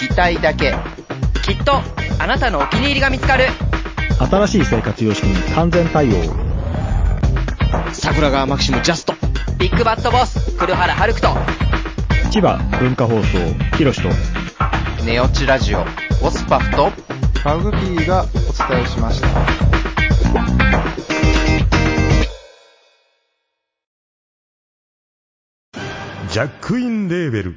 聞きたいだけ。きっとあなたのお気に入りが見つかる。新しい生活様式に完全対応。桜川マキシムジャスト。ビッグバットボス、黒原遥人。千葉文化放送、ひろしと。ネオチラジオ、オスパフと、マグピーがお伝えしました。ジャックインレーベル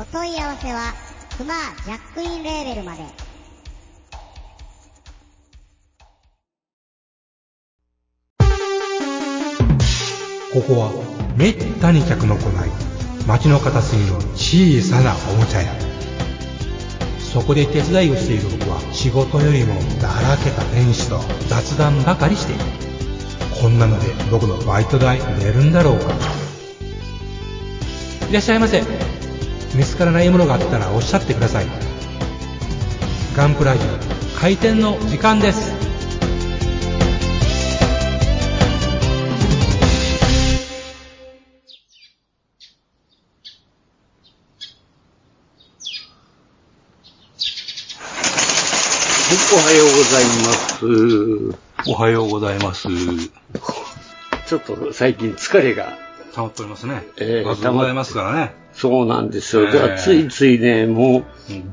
お問い合わせはクマジャックインレーベルまで。ここはめったに客の来ない街の片隅の小さなおもちゃ屋。そこで手伝いをしている僕は仕事よりもだらけた店主と雑談ばかりしている。こんなので僕のバイト代出るんだろうか。いらっしゃいませ。見つからないものがあったらおっしゃってくださいガンプラジオ開店の時間ですおはようございます。おはようございます。ちょっと最近疲れが。溜まっておりますね。えー、溜まってますからね。そうなんですよ。じゃあ、ついついね、もう。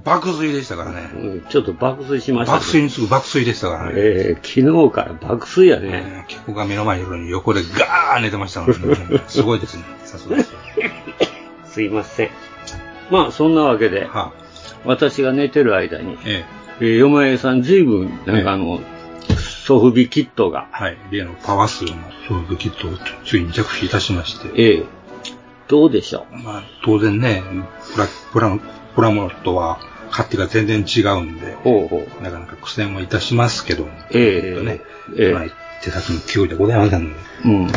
爆睡でしたからね。うん、ちょっと爆睡しました、ね。爆睡にすぐ爆睡でしたからね。えー、昨日から爆睡やね。えー、客が目の前にいるのに横でガー寝てましたからね。すごいですね。さすがです。すいません。まあ、そんなわけで、はあ、私が寝てる間に、ええー、よまえさん随分、なんかあの、ええ、ソフビキットが。はい。例のパワー数のソフビキットをついに着手いたしまして。ええ。どうでしょう？まあ、当然ね、プラ、プラ、プラモノとは勝手が全然違うんで、ほうほうなかなか苦戦もいたしますけども、ええー、ね、ええまあ、手先の勢いでございませんので。うん。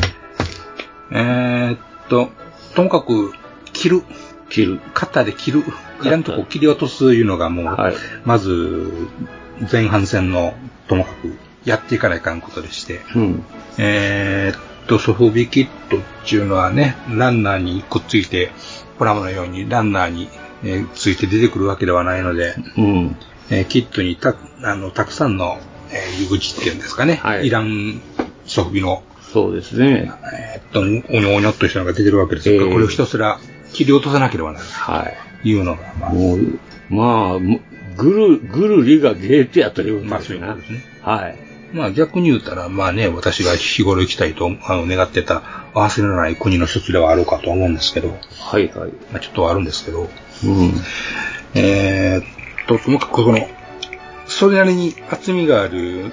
えー、っと、ともかく、切る。切る。カッターで切る。いらんとこ切り落とすいうのがもう、はい、まず、前半戦のともかくやっていかないかんことでして、うん、えー、っと、ソフビキットっていうのはね、ランナーにくっついて、プラモのようにランナーに、えー、ついて出てくるわけではないので、うん。えー、キットにたあのたくさんの、えー、湯口っていうんですかね、はい、イランソフビの、そうですね。えー、っと、おにょおにょっとしたのが出てるわけですから、えー、これをひたすら切り落とさなければならない。はい。いうのが、まあ、まあ、ぐる、ぐるりがゲートやというまあ、そういうことですね。はい。まあ、逆に言うたら、まあね、私が日頃行きたいと、あの、願ってた、忘れられない国の一つではあろうかと思うんですけど、はいはい。まあ、ちょっとあるんですけど、うん。えー、っと、ともかくこの、それなりに厚みがある、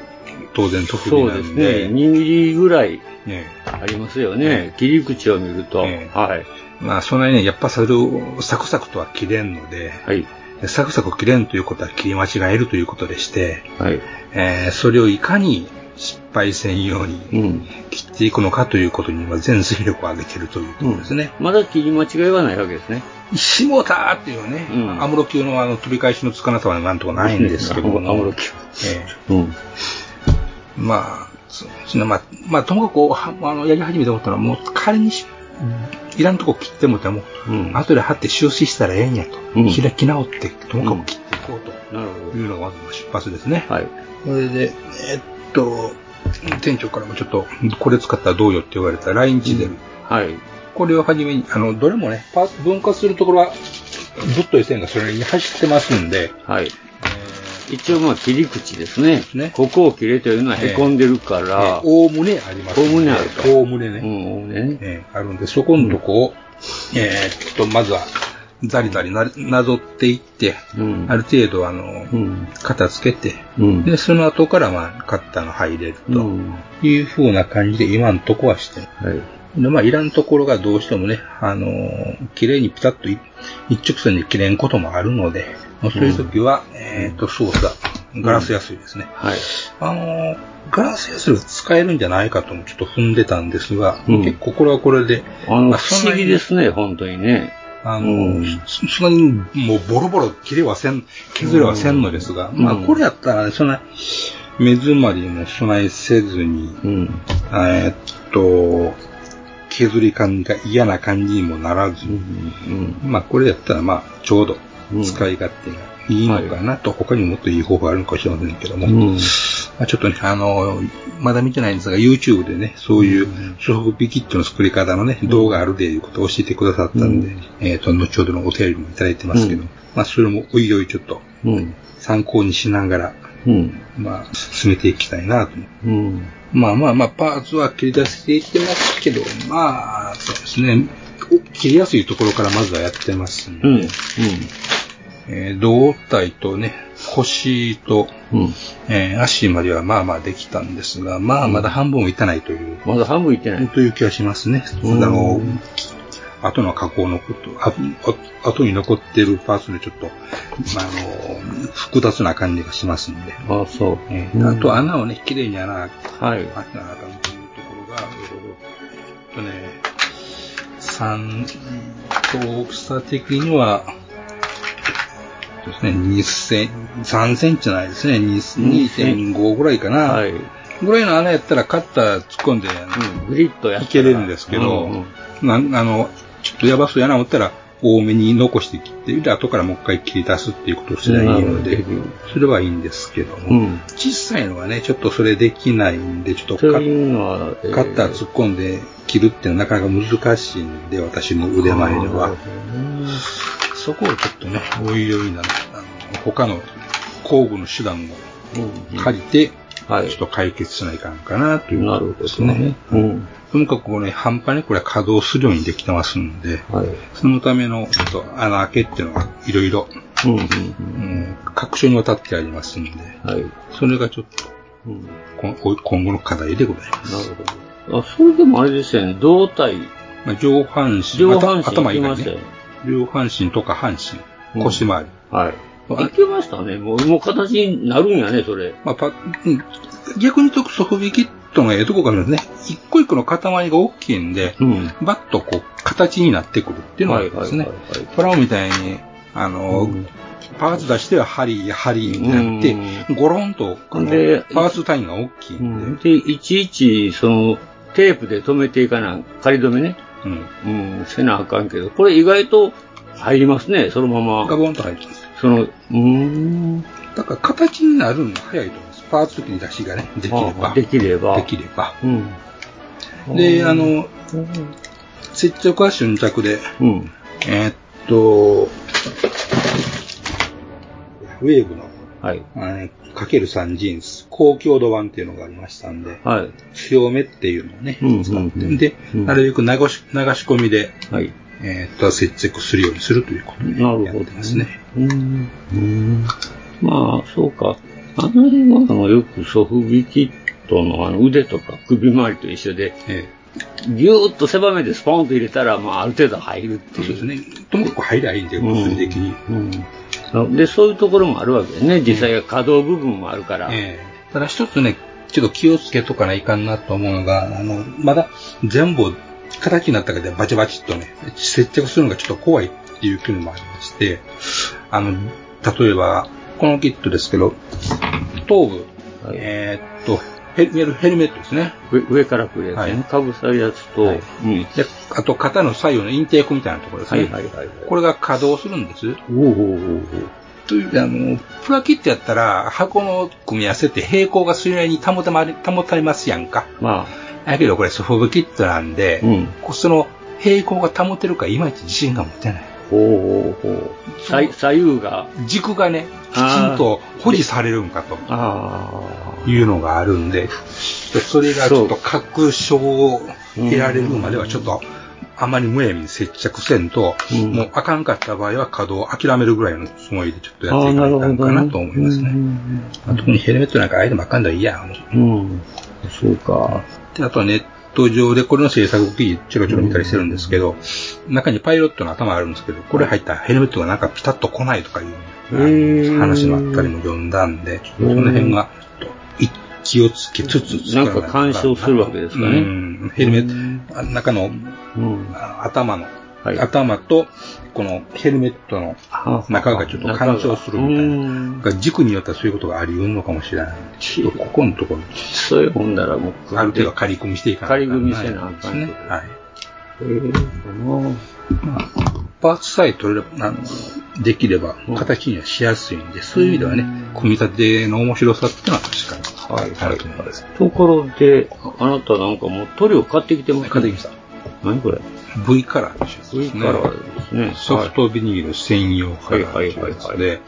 当然特技なんで。そうですね。2ミリぐらい、ね、ありますよね。ね切り口を見ると。ね、はい。まあ、そんなにね、やっぱそれをサクサクとは切れんので、はい。サクサク切れんということは切り間違えるということでして、はい。えー、それをいかに失敗せんように切っていくのかということには全水力を上げているというところですね。うん、まだ切り間違いはないわけですね。しもたーっていうね、うん、アムロ級のあの飛び返しのつかなさはなんとかないんですけども。アムロ級。えー、うん。まあ、そのまあ、まあ、ともかく、あの、やり始めて思ったのは、もう仮にいらんとこ切ってもても、うん、後で貼って収支したらええんやと。うん、開き直って、ともかく切っていこうというのがまず出発ですね。はい。それで、えー、っと、店長からもちょっと、これ使ったらどうよって言われたラインチゼル。うん、はい。これをはじめに、あの、どれもね、パーツ分割するところは、ずっと線がそれに走ってますんで、はい。え一応まあ切り口ですね。ここを切れてるのは凹んでるから。おおむねあります、おおむねあると。おおむねね。うん、おおむねね。えーあるんで、そこのとこを、えーっと、まずは、ザリザリななぞっていって、ある程度、あの、片付けて、で、その後から、まあ、カッターが入れるという風な感じで、今のとこはしてる。で、まあ、いらんところがどうしてもね、あのー綺麗にピタッとい一直線で切れんこともあるので、まあそういう時は、えーっと、操作、ガラスヤスリですね。はい。あのーガラスヤスリが使えるんじゃないかともちょっと踏んでたんですが、結構これはこれで、あの、まあ不思議ですね、本当にね。あの、そそんなにもうボロボロ切れはせん、削れはせんのですが、うん。まあこれやったらね、そんな、目詰まりも備えせずに、えーっと、削り感が嫌な感じにもならず、まあこれやったらまあちょうど使い勝手がいいのかなと、他にももっといい方法あるのかもしれませんけども、まあ、ちょっとね、あの、まだ見てないんですが、YouTube でね、そういうソフビキットの作り方のね、動画あるでいうことを教えてくださったんで、えっ、と、後ほどのお便りもいただいてますけど、まあ、それもおいおいちょっと、参考にしながら、まあ、進めていきたいなと。まあまあまあ、パーツは切り出していってますけど、まあ、そうですね、お切りやすいところからまずはやってますんで、えー胴体とね、腰と、えー足まではまあまあできたんですが、まあまだ半分もいってないという。まだ半分いってない。という気がしますね。うんあの、後の加工のこと、ああ後に残っているパーツでちょっと、まあ、あの、複雑な感じがしますんで。あそう。えーあと穴をね、綺麗に穴、はい。開けなあかんというところが、えっとね、三と大きさ的には、ですね、2セン、3センチじゃないですね、2 2.5ぐらいかな。はい。ぐらいの穴やったらカッター突っ込んで、グリッとやいけれるんですけど、うんなあの、ちょっとやばそうやな思ったら、多めに残して切って、で、後からもう一回切り出すっていうことをすればいいので、それはいいんですけども、小さいのはね、ちょっとそれできないんで、ちょっとカそういうのは、えーカッター突っ込んで切るっていうのはなかなか難しいんで、私の腕前では。そこをちょっとね、おいおいな、あの他の工具の手段を借りて、ちょっと解決しないかんかなということですね。ともかくこれ、半端にこれは稼働するようにできてますんで、そのためのちょっと穴開けっていうのがいろいろ、うん各所にわたってありますんで、それがちょっと、こん今後の課題でございます。なるほど。あ、それでもあれですよね、胴体。まあ、上半身、上半身頭頭以外ね。上半身とか半身、腰回り。はい。いけましたね。もう、もう形になるんやね、それ。まあ、パうん逆に言うとソフビキットのええとこがあるんですね。一個一個の塊が大きいんで、バッとこう、形になってくるっていうのがあるんですね。プラモみたいに、あの、パーツ出しては針、針になって、ゴロンと、パーツ単位が大きいんで、で、いちいち、その、テープで留めていかな、仮止めね。うん。せなあかんけど、これ意外と入りますね、そのまま。ガボンと入ります。その、うーん。だから形になるのが早いと思います。パーツ切り出しがね、できれば。できれば。できれば。うん。で、あの、接着は瞬着で、うん。えーっと、ウェーブの、はい。かける3ジーンズ、高強度版っていうのがありましたんで、はい。強めっていうのをね、うん使って、で、なるべく流し流し込みで、はい。えーっと、接着するようにするということでなるほどやってますね。うん。うん。まあ、そうか。あの辺は、あの、よくソフビキットのあの腕とか首周りと一緒で、ぎゅーっと狭めでスポンと入れたら、まあ、ある程度入るっていう。そうですね。ともかく入りゃいいんで、物理的に。うん。で、そういうところもあるわけですね。実際は可動部分もあるから。ええ。ただ一つね、ちょっと気をつけとかないかんなと思うのが、あの、まだ全部形になったからバチバチっとね、接着するのがちょっと怖いっていうのもありまして、あの、例えば、このキットですけど、頭部、えーっと、ヘルヘルヘルメットですね。上上から来るやつね。かぶさるやつと、で、あと肩の左右のインテークみたいなところですね。はいはいはいはいこれが稼働するんです。おおおおという、あの、プラキットやったら、箱の組み合わせって平行がそれなりに保たまれ、保たれますやんか。まだけどこれソフブキットなんで、こうその平行が保てるかいまいち自信が持てない。ほうほう。左左右が。軸がね、きちんと保持されるんかと。あいうのがあるんで、それがちょっと確証を得られるまではちょっと、あまりむやみに接着せんと、もうあかんかった場合は稼働を諦めるぐらいのつもりでちょっとやっていかないかんかなと思いますね。まあ特にヘルメットなんかあえてもあかんだらいいや。うん。そうか。で、あとはネット上でこれの制作記事ちょろちょろ見たりしてるんですけど、中にパイロットの頭あるんですけど、これ入ったヘルメットがなんかピタッと来ないとかいう話のあったりも読んだんで、その辺がちょっとい気をつけつつなんか干渉するわけですかね。うん。ヘルメット、あ中の、あ頭の、頭と、このヘルメットの中がちょっと干渉するみたいな。軸によってはそういうことがあり得るのかもしれない。ここのところ、そういう本ならもう、ある程度仮組みしていかない仮組みせなあかんですね。はい。えー、まあ、パーツさえ取れれば、あの、できれば、形にはしやすいんで、そういう意味ではね、組み立ての面白さっていうのは確かに、あると思います。ところで、あなたなんかもう塗料買ってきてます買ってきました。何これ？V カラーでしょ。V カラーですね。ソフトビニール専用カラーはいはいはいはいで、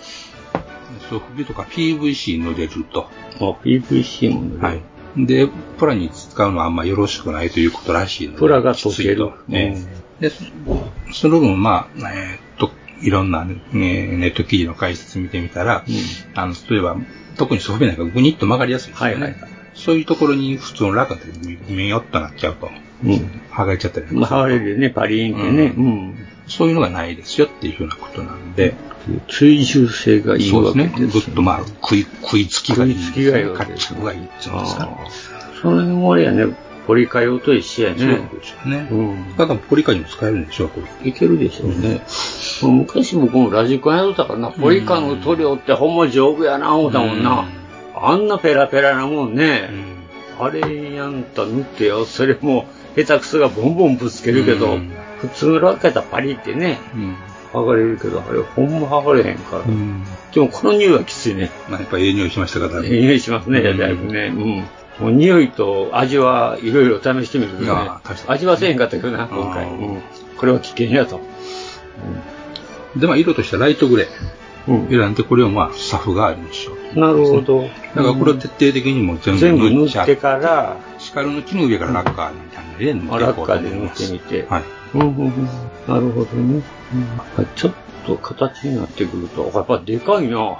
ソフビとか PVC 塗れると。あ、PVC も塗れる。はい。で、プラに使うのはあんまよろしくないということらしいので。プラが溶ける。ね。で、その分、まあ、えーっと、いろんな、ね、ネット記事の解説見てみたら、あの、例えば、特にソフビなんかグニッと曲がりやすいですよね。そういうところに普通のラカで見よっとなっちゃうと。うん。剥がれちゃったりまあ、剥がれるよね、パリーンってね。うん。そういうのがないですよっていうふうなことなんで。追従性がいいわけですね。ぐっとまあ、食い、食いつきがいい。食いつきがいいわカッチがいいっていうんですか？その辺はあれやね、ポリカ用と一緒やね。そうですよね。うん。ただポリカにも使えるんでしょう、これ。いけるでしょうね。昔僕もラジコンやっとったからな、ポリカの塗料ってほんま丈夫やな、思ったもんな。あんなペラペラなもんね。あれやんた塗ってよ、それも下手くそがボンボンぶつけるけど、普通のラケットパリってね、剥がれるけど、あれほんま剥がれへんから。でもこの匂いはきついね。まあやっぱええ匂いしましたからええ匂いしますね、だいぶね。うん。もう匂いと味はいろいろ試してみるけどね。味はせえへんかったけどな、今回。うん。これは危険やと。で、まあ色としてはライトグレー。選んで、これをまあ、サフがあるんでしょう。なるほど。だからこれを徹底的にも全部全部塗っちゃ塗ってから、シカルの木の上からラッカーみたいなので塗っていラッカーで塗っ思います。てみて。はい。うんうんうんなるほどね。ちょっと形になってくると、やっぱでかいな。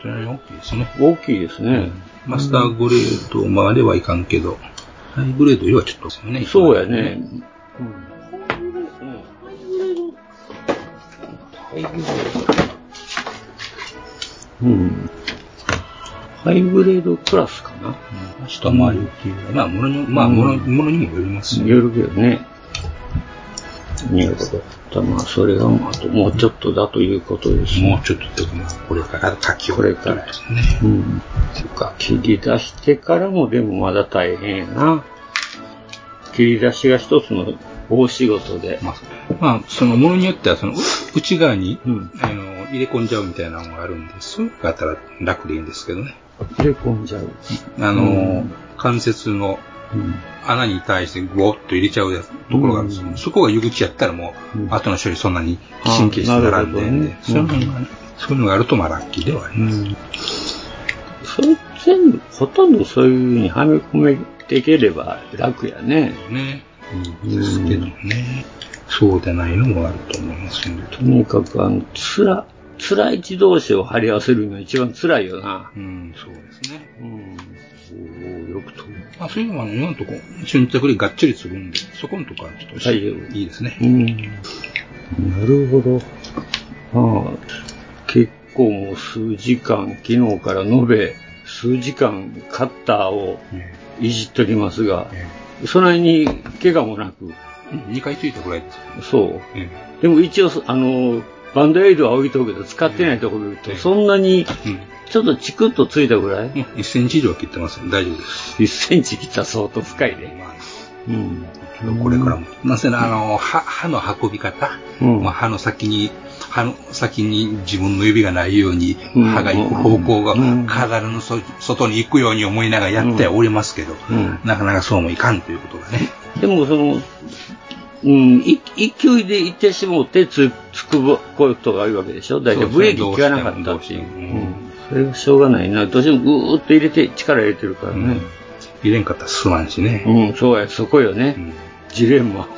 それは大きいですね。大きいですね。マスターグレードまではいかんけど、ハイグレードよりはちょっとですよね。そうやね。うん。ハイグレードクラスかな。下回りっていうまあ、ものに、まあ、もの、ものにもよりますよるけどね。なるほど。まあ、それが、あともうちょっとだということですね。もうちょっとで、まあ、これから書きこれからですね。うん。ていうか、切り出してからもでもまだ大変やな。切り出しが一つの大仕事で。まあ、そのものによっては、その、う内側に、あの、入れ込んじゃうみたいなのがあるんで、そういうのがあったら楽でいいんですけどね。入れ込んじゃう。あの、うん関節の穴に対してグオッと入れちゃうやつところがあるんですけど、そこが湯口やったらもう、後の処理そんなに神経質にならんで、ねそういうのがねそういうのがあるとまあラッキーではあります。それ全部、ほとんどそういう風にはめ込めていければ楽やね。ね。ですけどね。そうでないのもあると思いますんで。とにかく、あの、つら、辛い自動車を貼り合わせるのが一番辛いよな。うん、そうですね。うん。おーよくと。まあそういうのはね、今のところ、瞬着でがっちりするんで、そこのところはちょっと大丈夫いいですね。うん。なるほど。ああ、結構もう数時間、昨日から延べ数時間カッターをいじっておりますが、そんなに怪我もなく。2回ついたぐらいです。そう。でも一応、あの、バンドエイドは置いとくけど、使ってないところで言うと、そんなに、ちょっとチクッとついたぐらい、1センチ以上切ってます大丈夫です。1センチ切ったら相当深いね。うん。これからも。なぜなら、あの、歯、歯の運び方、うん。まあ、歯の先に、歯の先に自分の指がないように、うん。歯が行く方向が体のそ外に行くように思いながらやってはおりますけど、うん。なかなかそうもいかんということがね。でも、その、うん、い勢いで行ってしもってつ、つつくぼこういうことがあるわけでしょ大体ブレーキ効かなかったっていう。うんそれはしょうがないな。どうしてもぐーっと入れて、力入れてるからね。入れんかったらすまんしね。うん、そうや、そこよね。ジレンマ。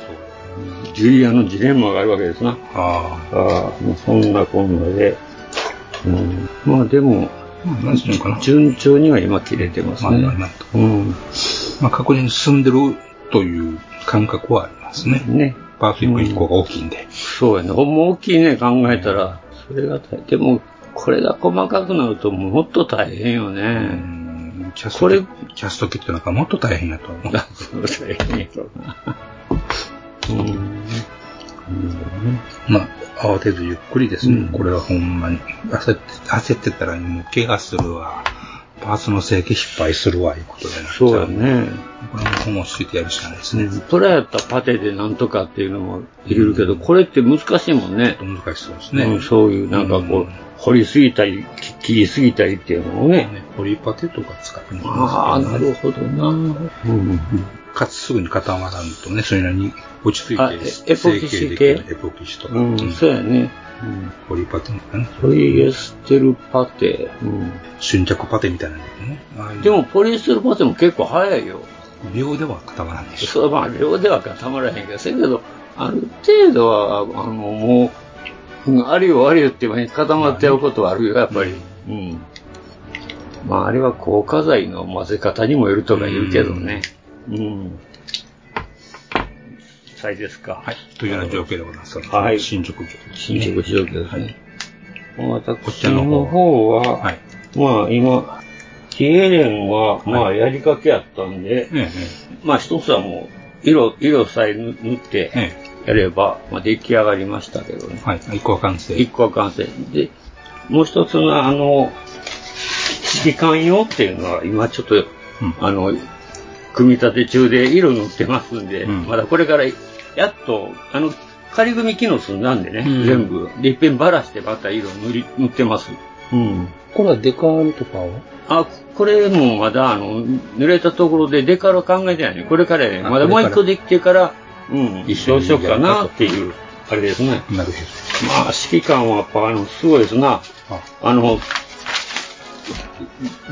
ジュリアのジレンマがあるわけですな。ああ。もうそんなこんなで。うん、まあでも、なんていうのかな。順調には今切れてますね。まあうん。まあ確実に進んでるという感覚はありますね。ね。パーツ1個が大きいんで。そうやね。ほんま大きいね、考えたら。それが大変。でも、これが細かくなるともっと大変よね。キャストこれ、キャストキットなんかもっと大変やと思う。大変やろな。うん。まあ、慌てずゆっくりですね。これはほんまに。焦って、焦ってたらもう怪我するわ。パーツの整形失敗するわ、いうことでなっちゃそうやね。これもほんまついてやるしかないですね。トラやったらパテでなんとかっていうのもできるけど、これって難しいもんね。難しそうですね。うんそういうなんかこう、掘りすぎたり、き切りすぎたりっていうのもね。掘りパテとか使ってみああ、ますなるほどな。うん。かつすぐに固まらんとね、それなりに落ち着いあてえエポキシ系？エポキシとか。うん、そうやね。ポリパテかな。ポリエステルパテ。うん。瞬着パテみたいなのね。ああいうでも、ポリエステルパテも結構早いよ。秒では固まらんでしょ。そう、まあ、量では固まらへんけど、せやけど、ある程度は、あの、もう、うんあるよあるよって言えば固まってることはあるよ、やっぱり。うん。まあ、あれは硬化剤の混ぜ方にもよるとか言うけどね。うん。さいですか。はい。というような状況でございます。はい進捗状況ね。進捗状況ですね。私のの方は、はい。まあ今、キエレンは、まあやりかけやったんで、えまあ一つはもう、色、色さえ塗塗ってえ、やれば、まあ出来上がりましたけどね。はい。一個は完成。一個は完成。で、もう一つのあの、指揮官用っていうのは今ちょっと、あの、組み立て中で色塗ってますんで、まだこれから、やっと、あの、仮組み機能済んだんでね、うん全部。で、いっぺんばらしてまた色塗り、塗ってます。うん。これはデカールとかは？あ、これもまだ、あの、濡れたところでデカールは考えてないね。これからね、あまだもう一個できてから、うん、一生しようかなっていう、あれですね。なるほまあ、指揮官はやっぱ、あの、すごいですな。あの、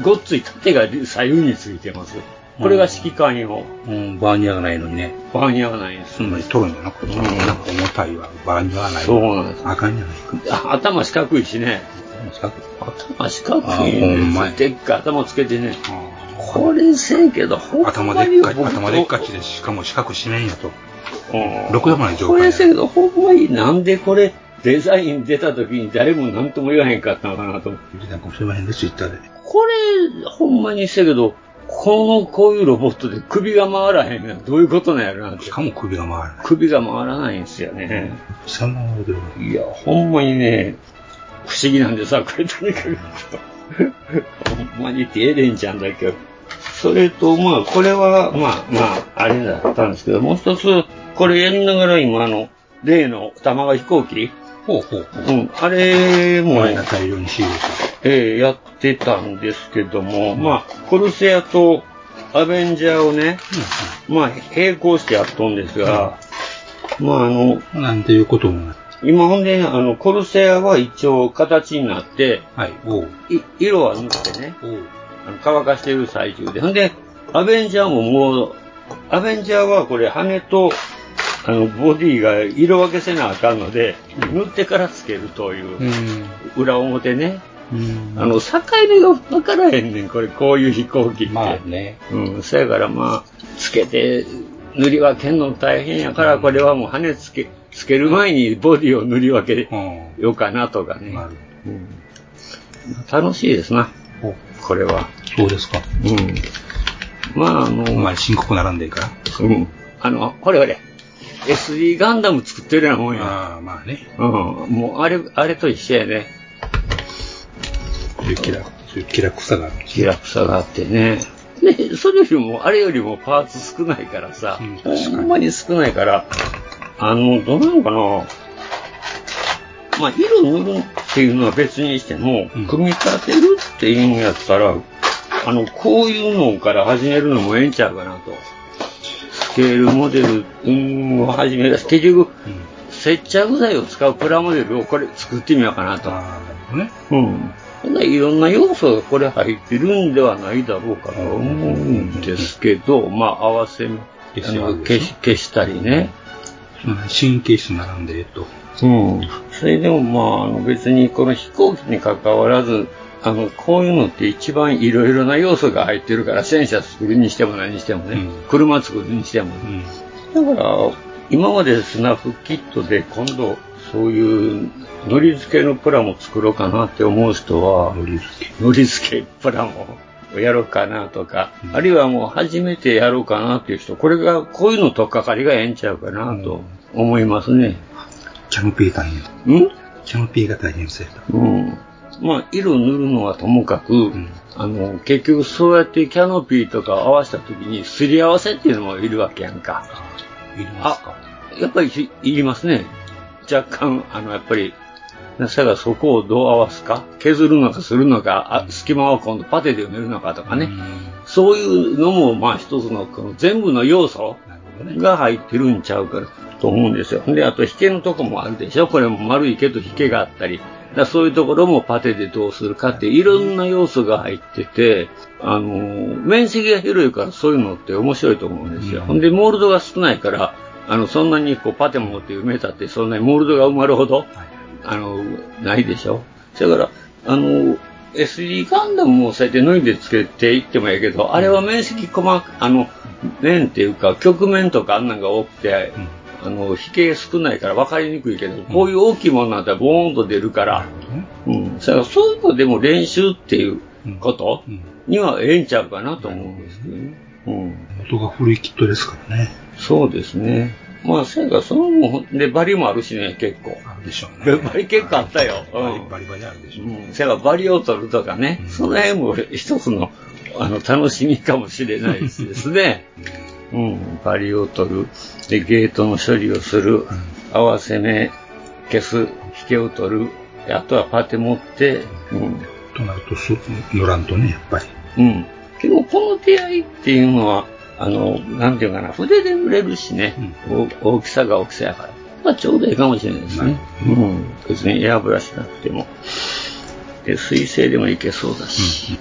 ごっつい盾が左右についてます。これが指揮官用。うん、バーニャがないのにね。バーニャがないです。そんなに取るんじゃなくて、なんか重たいわ。バーニャがないわ。そうなんです。あかんじゃないか。あ頭四角いしね。四角い頭四角いあほんまやんでっかい頭つけてね。これせえけど、ほんま頭にでっかち、僕頭でっかちで、しかも四角四面やと。うんろくでもない状こ態れせやけど、ほんまになんでこれ、デザイン出た時に誰も何とも言わへんかったのかなと思って。なんかもしれませんね、ツイッターで。これ、ほんまにせやけど、この、こういうロボットで首が回らへんのはどういうことなんやろな。しかも首が回らない。首が回らないんですよね。そんなのでいや、ほんまにね、不思議なんでさ、これとにかく。ほんまにってエレンちゃんだけど。それと、まあ、これは、まあ、まあ、あれだったんですけど、もう一つ、これやりながら今、あの、例の玉川飛行機ほうほう。うん、あれも、前が大量に仕入れた。ええやってたんですけども、まあ、コルセアとアベンジャーをね、まあ、並行してやっとんですが、まあ、あの、なんていうこともない。今ほんで、あの、コルセアは一応形になって、はい。い色は塗ってね。あの乾かしてる最中で。ほんで、アベンジャーももう、アベンジャーはこれ羽と、あの、ボディが色分けせなあかんので、塗ってからつけるという、裏表ね。あの、境目が分からへんねん、これ、こういう飛行機って。まあね。うん、そやからまあ、つけて、塗り分けんの大変やから、これはもう羽つけ、つける前にボディを塗り分けようかなとかね。うん楽しいですな。これは。そうですか？うん。まあ、あの、お前深刻ならんでいいから。うん。あの、これこれ。SD ガンダム作ってるようなもんや。ああ、まあね。うん。もう、あれ、あれと一緒やね。そういうキラ、そういうキラ臭がある。キラ臭があってね。で、それよりも、あれよりもパーツ少ないからさ、ほんまに少ないから、あの、どうなのかなまあ、色塗るっていうのは別にしても、組み立てるっていうんやったら、あの、こういうのから始めるのもええんちゃうかなと。スケールモデル、うん、を始める。結局、接着剤を使うプラモデルをこれ作ってみようかなと。ね。うん。ほんならいろんな要素がこれ入ってるんではないだろうかと思うんですけど、まあ合わせ、消し消したりね。神経質並んで、と。うん。それでもまあ、あの別にこの飛行機に関わらず、あの、こういうのって一番いろいろな要素が入ってるから、戦車作るにしても何にしてもね、車作るにしてもね。だから、今までスナフキットで今度、そういう、のり付けのプラモ作ろうかなって思う人は、のり付けのり付けプラモをやろうかなとか、あるいはもう初めてやろうかなっていう人、これが、こういうのとっかかりがええんちゃうかなと思いますね。キャノピー大変。ん？キャノピーが大変そうやった。うん。まあ、色塗るのはともかく、あの、結局そうやってキャノピーとか合わせた時に、すり合わせっていうのもいるわけやんか。いりますかやっぱりひいりますね。若干、あの、やっぱり、なさがそこをどう合わすか、削るのかするのか、あ隙間を今度パテで埋めるのかとかね。そういうのも、まあ一つの、この全部の要素が入ってるんちゃうかと思うんですよ。で、あと、引けのとこもあるでしょ？これも丸いけど引けがあったり。だそういうところもパテでどうするかっていろんな要素が入ってて、あのー面積が広いからそういうのって面白いと思うんですよ。ほんで、モールドが少ないから、あの、そんなにこうパテ持って埋めたって、そんなにモールドが埋まるほど、あの、ないでしょ？だから、あの、SD ガンダムもそうやって脱いでつけていってもいいけど、あれは面積細か、あの、面っていうか、曲面とかあんなんが多くて、あの、引け少ないから分かりにくいけど、こういう大きいものなんてボーンと出るから、うん。だからそういうのでも練習っていうことにはええんちゃうかなと思うんですけどね。うん。元が古いキットですからね。そうですね。まあ、それからそのもんで、バリもあるしね、結構。あるでしょうね。バリ結構あったよ。うん。バリバリあるでしょう。うん。それからバリを取るとかね、その辺も一つの、あの、楽しみかもしれないですね。うん。バリを取る。で、ゲートの処理をする。合わせ目、消す、引けを取る。であとはパテ持って、うん。となると、す乗らんとね、やっぱり。うん。でも、この出会いっていうのは、あの、なんていうかな、筆で塗れるしね、お大きさが大きさやから。まあ、ちょうどいいかもしれないですね。うん。別にエアブラシなくても。で、水性でもいけそうだし。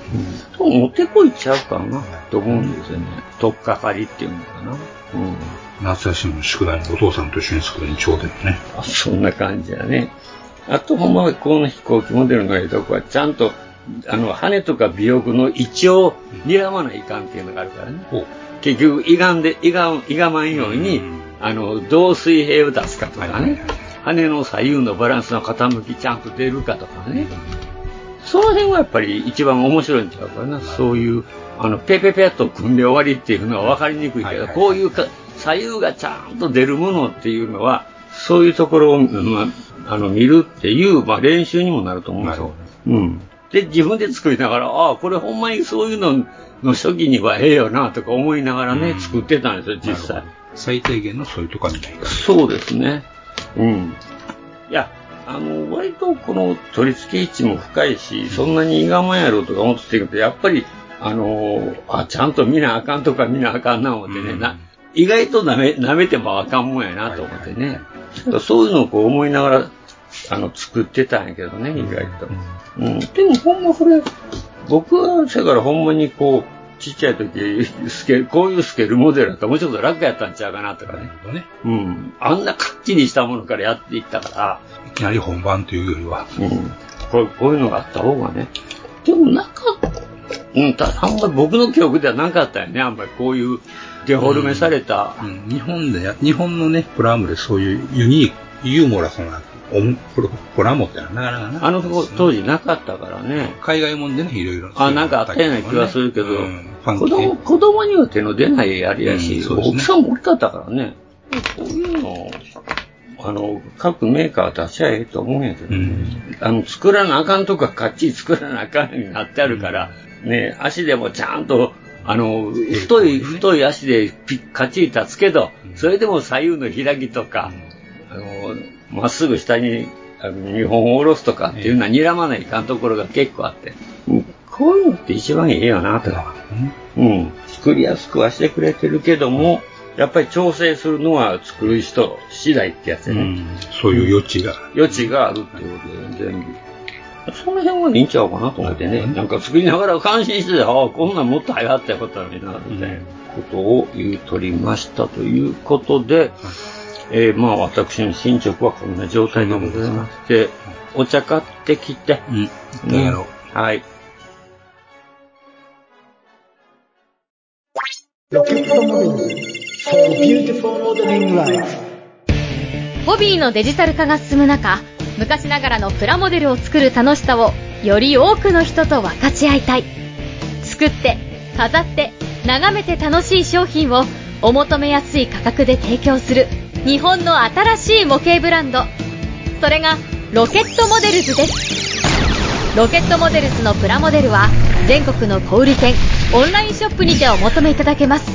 うん。持ってこいちゃうかな、と思うんですよね。とっかかりっていうのかな。うん。夏休みの宿題のお父さんと一緒に作るにちょうどいいね。あそんな感じだね。あと、ほんまはこの飛行機モデルのええとこは、ちゃんと、あの、羽とか尾翼の位置を睨まないかんっていうのがあるからね。結局、いがんで、いがん、いがまんように、あの、どう水平を出すかとかね。羽の左右のバランスの傾きちゃんと出るかとかね。その辺はやっぱり一番面白いんちゃうかな。そういう、あの、ペペペッと組んで終わりっていうのは分かりにくいけど、こういうか左右がちゃんと出るものっていうのは、そういうところを、まあ、あの、見るっていう、まあ、練習にもなると思うんですよ。うん。で、自分で作りながら、ああ、これほんまにそういうのの初期にはええよな、とか思いながらね、作ってたんですよ、実際。最低限のそういうとこは見ないかそうですね。うん。いや、あの、割とこの取り付け位置も深いし、そんなにいがまんやろうとか思ってたけど、やっぱり、あの、あ、ちゃんと見なあかんとか見なあかんな思ってね、な意外と舐め、舐めてもあかんもんやなと思ってね。そういうのをこう思いながら、あの、作ってたんやけどね、意外と。うん。でもほんまこれ、僕は、せやからほんまにこう、ちっちゃい時、スケル、こういうスケールモデルだったらもうちょっと楽やったんちゃうかなとかね。うん。あんなかっちりしたものからやっていったから、いきなり本番というよりは。うん。こうこういうのがあった方がね。でもなかった。うん、たあんまり僕の記憶ではなかったよね。あんまりこういうデフォルメされた。うん日本でや、日本のね、プラモでそういうユニーク、ユーモラスな、おもプロプラモってなかなかな。あの当時なかったからね。海外もんでね、いろいろ。あ、なんかあったような気がするけど、子供、子供には手の出ないやりやし、大きさも大きかったからね。こういうの、あの、各メーカー出しゃええと思うんやけどね。あの、作らなあかんとかかっちり作らなあかんになってあるから、ね、足でもちゃんと、あの、太い、太い足でピッ、かっちり立つけど、それでも左右の開きとか、あの、まっすぐ下に、あの、日本を下ろすとかっていうのは睨まないかんところが結構あって、うんこういうのって一番いいよな、とか。うん。作りやすくはしてくれてるけども、やっぱり調整するのは作る人次第ってやつやね。そういう余地が。余地があるってことで、全部。その辺はいいんちゃうかなと思ってね。なんか作りながら感心してて、ああ、こんなんもっと流行ったよことなのにな、みたいなことを言うとりましたということで、えーまあ私の進捗はこんな状態でございまして、お茶買ってきて、うん。ねやろはい。ホビーのデジタル化が進む中、昔ながらのプラモデルを作る楽しさをより多くの人と分かち合いたい。作って、飾って、眺めて楽しい商品をお求めやすい価格で提供する日本の新しい模型ブランド。それがロケットモデルズです。ロケットモデルズのプラモデルは全国の小売店、オンラインショップにてお求めいただけます。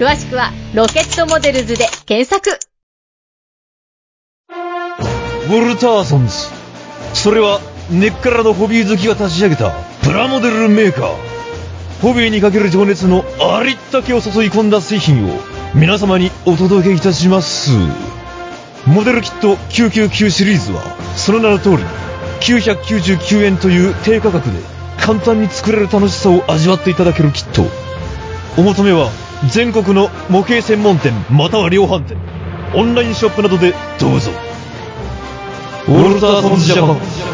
詳しくはロケットモデルズで検索。ウォルターソンズ。それは根っからのホビー好きが立ち上げたプラモデルメーカー。ホビーにかける情熱のありったけを注い込んだ製品を皆様にお届けいたします。モデルキット999シリーズはその名の通り999円という低価格で簡単に作れる楽しさを味わっていただけるキット。お求めは全国の模型専門店または量販店、オンラインショップなどでどうぞ。ウォルターソンズジャパン。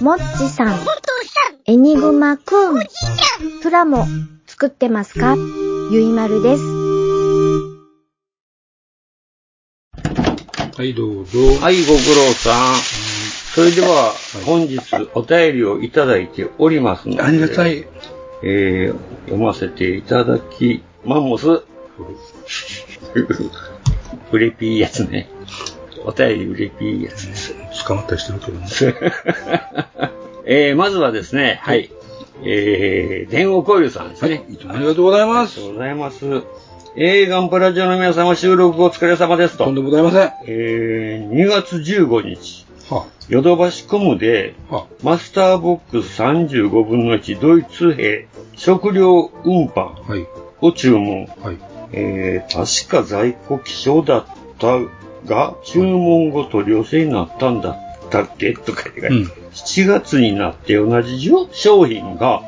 もっちさん、エニグマくん、プラモ作ってますか？ゆいまるです。はい、どうぞ。はい、ご苦労さん。それでは、本日お便りをいただいておりますので、ありがたい。えー、読ませていただき、マンモス。うれぴーやつね。お便りうれぴーやつです。捕まったりしてるけどね。えー、まずはですね、はい。えー、電王コイルさんですね。いつもありがとうございます。ありがとうございます。えー、ガンプラジオの皆様収録お疲れ様ですと。とんでもございません。えー、2月15日、はヨドバシコムで、はマスターボックス35分の1ドイツ兵食料運搬はい。を注文。はい。えー、確か在庫希少だったが、注文後取り寄せになったんだったっけ？とか言って、うん7月になって同じ商品が、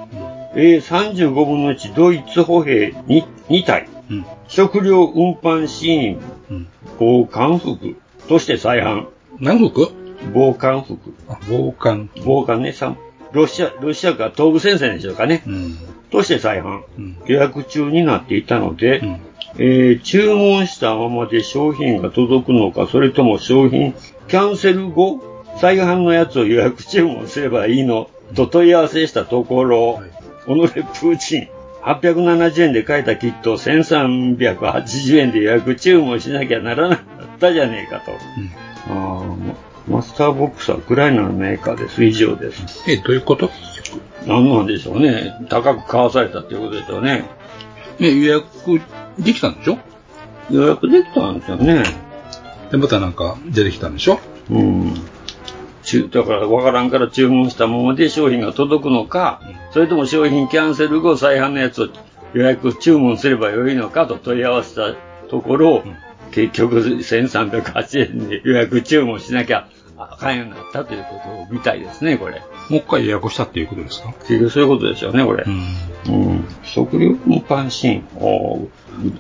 えー、35分の1ドイツ歩兵 2, 2体、うん食料運搬シーン、うん防寒服として再販。何服？防寒服。あ、防寒。防寒ね、さロシア、ロシアか東部戦線でしょうかね。うん。として再販。うん予約中になっていたので、うんえー注文したままで商品が届くのか、それとも商品キャンセル後、再販のやつを予約注文すればいいのと問い合わせしたところ、己プーチン、870円で買えたキットを1380円で予約注文しなきゃならなかったじゃねえかと。あーマスターボックスはウクライナのメーカーです。以上です。え、どういうこと？何なんでしょうね。高く買わされたっていうことでしょうね。ね、予約できたんでしょ？予約できたんですよね。で、またなんか出てきたんでしょ？うん。中だから分からんから注文したままで商品が届くのか、それとも商品キャンセル後再販のやつを予約注文すればよいのかと問い合わせたところ、結局1308円で予約注文しなきゃあかんようになったということみたいですね、これ。もう一回予約したっていうことですか？結局そういうことでしょうね、これ。うん。うん。食料運搬シーン。お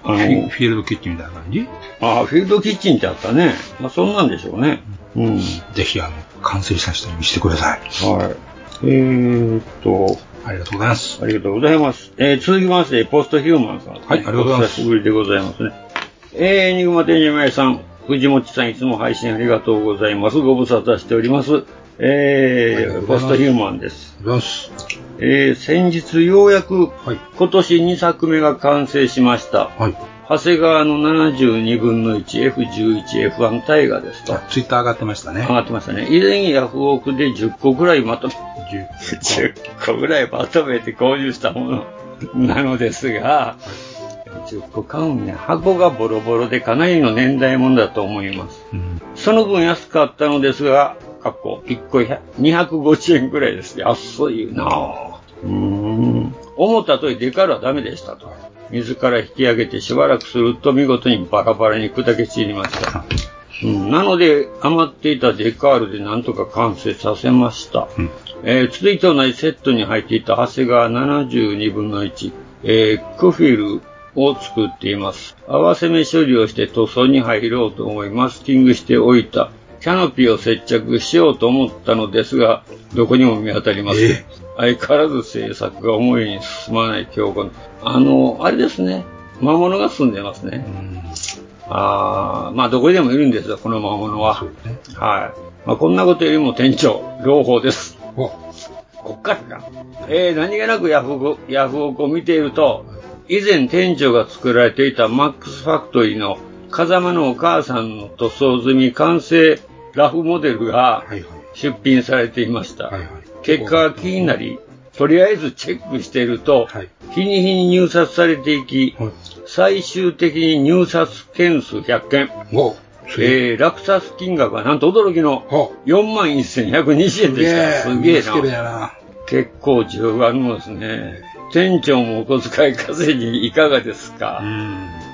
あのフィールドキッチンみたいな感じ？ああ、フィールドキッチンってあったね。まあ、そんなんでしょうね。うん。ぜひ、あの、完成した人に見せてください。はい。えーっと、ありがとうございます。ありがとうございます。えー、続きまして、ポストヒューマンさん、はいありがとうございますお久しぶりでございますね。えー、エニグマ天神前さん、藤本さんいつも配信ありがとうございます。ご無沙汰しております。えー、ポストヒューマンです。えー、先日ようやく、今年2作目が完成しました。長谷川の72分の 1F11F1 タイガーですと。ツイッター上がってましたね。上がってましたね。以前ヤフオクで10個ぐらいまとめ、10個ぐらいまとめて購入したものなのですが、10個買うんや。箱がボロボロでかなりの年代物だと思います。その分安かったのですが、過去1個100 250円ぐらいです。安いなぁ。うーん。思った通りデカールはダメでしたと。水から引き上げてしばらくすると見事にバラバラに砕け散りました。うん、なので、余っていたデカールでなんとか完成させました。えー続いて同じセットに入っていた長谷川72分の1、えークフィルを作っています。合わせ目処理をして塗装に入ろうと思いマスキングしておいたキャノピーを接着しようと思ったのですが、どこにも見当たりません。相変わらず制作が思いに進まない今日この。あの、あれですね。魔物が住んでますね。あーまあどこにでもいるんですよ、この魔物は。はい。まあこんなことよりも店長、朗報です。こっからか。えー、何気なくヤフオクヤフオクを見ていると、以前店長が作られていたマックスファクトリーの風間のお母さんの塗装済み完成ラフモデルが出品されていました。結果が気になり、とりあえずチェックしていると、日に日に入札されていき、最終的に入札件数100件。えー、落札金額はなんと驚きの41,120円でした。すげえな。結構需要があるのですね。店長もお小遣い稼ぎいかがですか、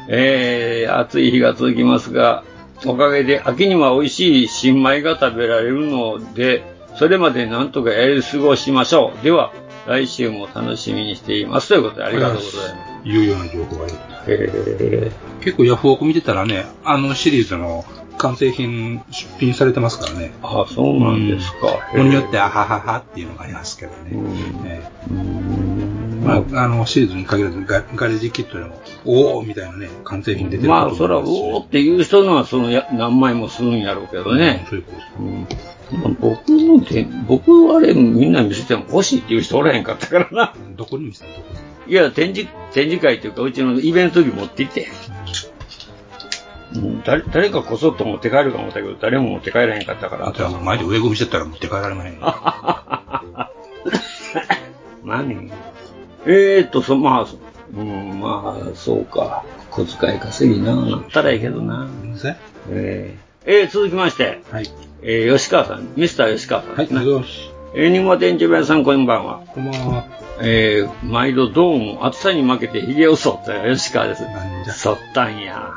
えー、暑い日が続きますが、おかげで秋には美味しい新米が食べられるので、それまでなんとかやり過ごしましょう。では、来週も楽しみにしています。ということでありがとうございます。いうような情報がいる。へ結構ヤフオク見てたらね、あのシリーズの完成品出品されてますからね。あそうなんですか。ものによって、あはははっていうのがありますけどね。ええまあ、あの、シリーズに限らずガ、ガレージキットでも、おおみたいなね、完成品出てるまあ、そら、おーっていう人のは、そのや、何枚もするんやろうけどね。うんまあ僕のて、僕あれみんな見せても欲しいっていう人おらへんかったからな。どこに見せたの？どこいや、展示、展示会というか、うちのイベントに持って行って。うん、誰誰かこそっと持って帰るか思ったけど、誰も持って帰らへんかったから。じゃあ、前で上込みしてたら持って帰られまへんよ。何？えーっと、そ、まあ、そうん、まあ、そうか。小遣い稼ぎな、なったらいいけどな。えー、えー続きまして、えー吉川さん、ミスター吉川さんですね。はい、えー、ニモ店長部屋さん、こんばんは。こんばんは。えー、毎度どうも暑さに負けて髭を剃った吉川です。剃ったんや。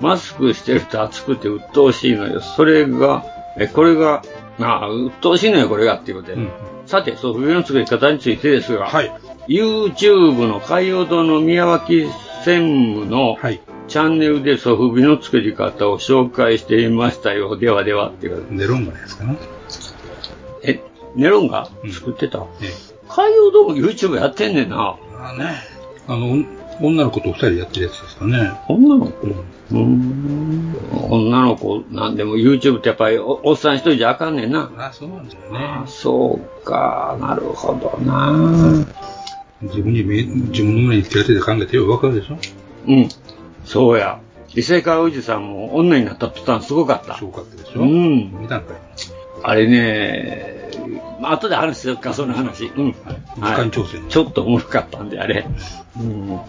マスクしてると暑くて鬱陶しいのよ。それが、え、これが、ああ、鬱陶しいのよ、これがっていうことで。さて、そう、冬の作り方についてですが、YouTube の海洋堂の宮脇専務のチャンネルでソフビの作り方を紹介していましたよ。ではではっていう。ネロンガのやつかなえ、ネロンガ作ってた、海洋堂も YouTube やってんねんな。あね。あの、女の子と二人でやってるやつですかね。女の子？うん。女の子、なんでも YouTube ってやっぱりおおっさん一人じゃあかんねんな。あ、そうなんですよね。あそうか、なるほどな。自分に自分の胸につけてて考えてよくわかるでしょ？うん。そうや。異性化おじさんも女になった途端すごかった。すごかったでしょ？うん。見たんかい？あれね、まあ、後で話しようか、その話。うん。時間調整はいちょっとおもろかったんで、あれ。うん。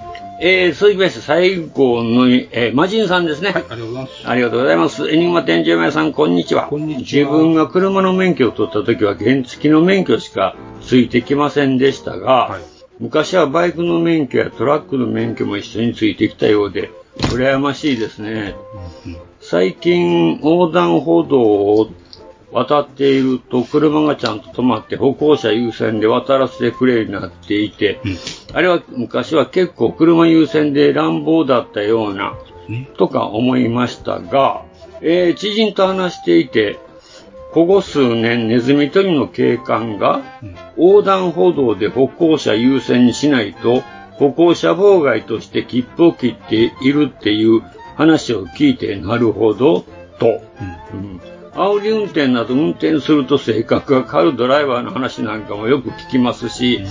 えー、続きまして、最後の、えー、魔人さんですね。はい、ありがとうございます。ありがとうございます。エニグマ店長皆さん、こんにちは。自分が車の免許を取った時は原付の免許しかついてきませんでしたが、昔はバイクの免許やトラックの免許も一緒についてきたようで、羨ましいですね。最近、横断歩道を渡っていると車がちゃんと止まって歩行者優先で渡らせてくれるようになっていて、あれは昔は結構車優先で乱暴だったような、とか思いましたが、えー知人と話していて、ここ数年ネズミ捕りの警官が、横断歩道で歩行者優先にしないと、歩行者妨害として切符を切っているっていう話を聞いてなるほど、と、うん。煽り運転など運転すると性格が変わるドライバーの話なんかもよく聞きますし、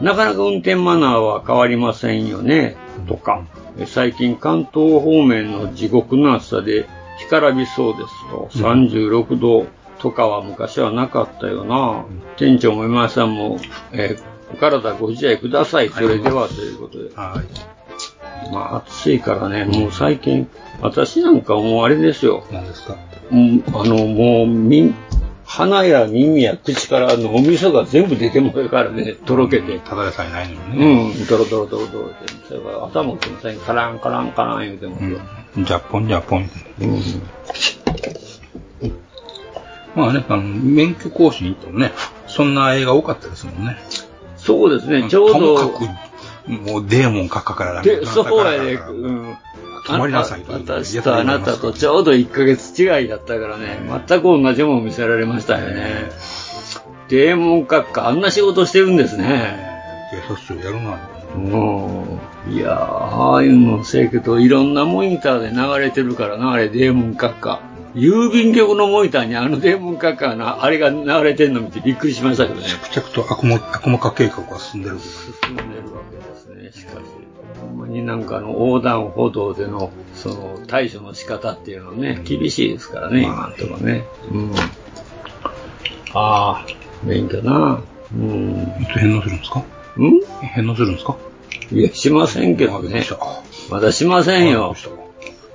なかなか運転マナーは変わりませんよね、とか。え最近関東方面の地獄の暑さで干からびそうですと、36度とかは昔はなかったよな。店長も今井さんも、えーお体ご自愛ください。それでは、ということで。まあ、暑いからね、もう最近、私なんかもうあれですよ。何ですか？うんあの、もう、み、鼻や耳や口から脳みそが全部出てもるからね、とろけて。ただでさえないのにね。うん、ドロドロドロドロって。それから頭も最近カランカランカラン言うてもる。ジャポンジャポン。うん。まあね、あの、免許更新行ってもね、そんな映画多かったですもんね。そうですね、ちょうど。ともかく、もうデーモン閣下からで、そうやね、うん。止まりなさいとあ私とあなたとちょうど1ヶ月違いだったからね、全く同じものを見せられましたよね。デーモン閣下、あんな仕事してるんですね。警察庁やるな。もう、いやー、ああいうのせやけど、いろんなモニターで流れてるからな、あれ、デーモン閣下。郵便局のモニターにあのデーモン閣下のあれが流れてるの見てびっくりしましたけどね。着々と悪魔、悪魔化計画が進んでる。進んでるわけですね、しかし。ほんまになんかあの横断歩道での、その対処の仕方っていうのはね、厳しいですからね、今んとこね。うん。ああ、勉強な。うん。いつ返納するんですか？ん？返納するんですか？いや、しませんけどね。まだしませんよ。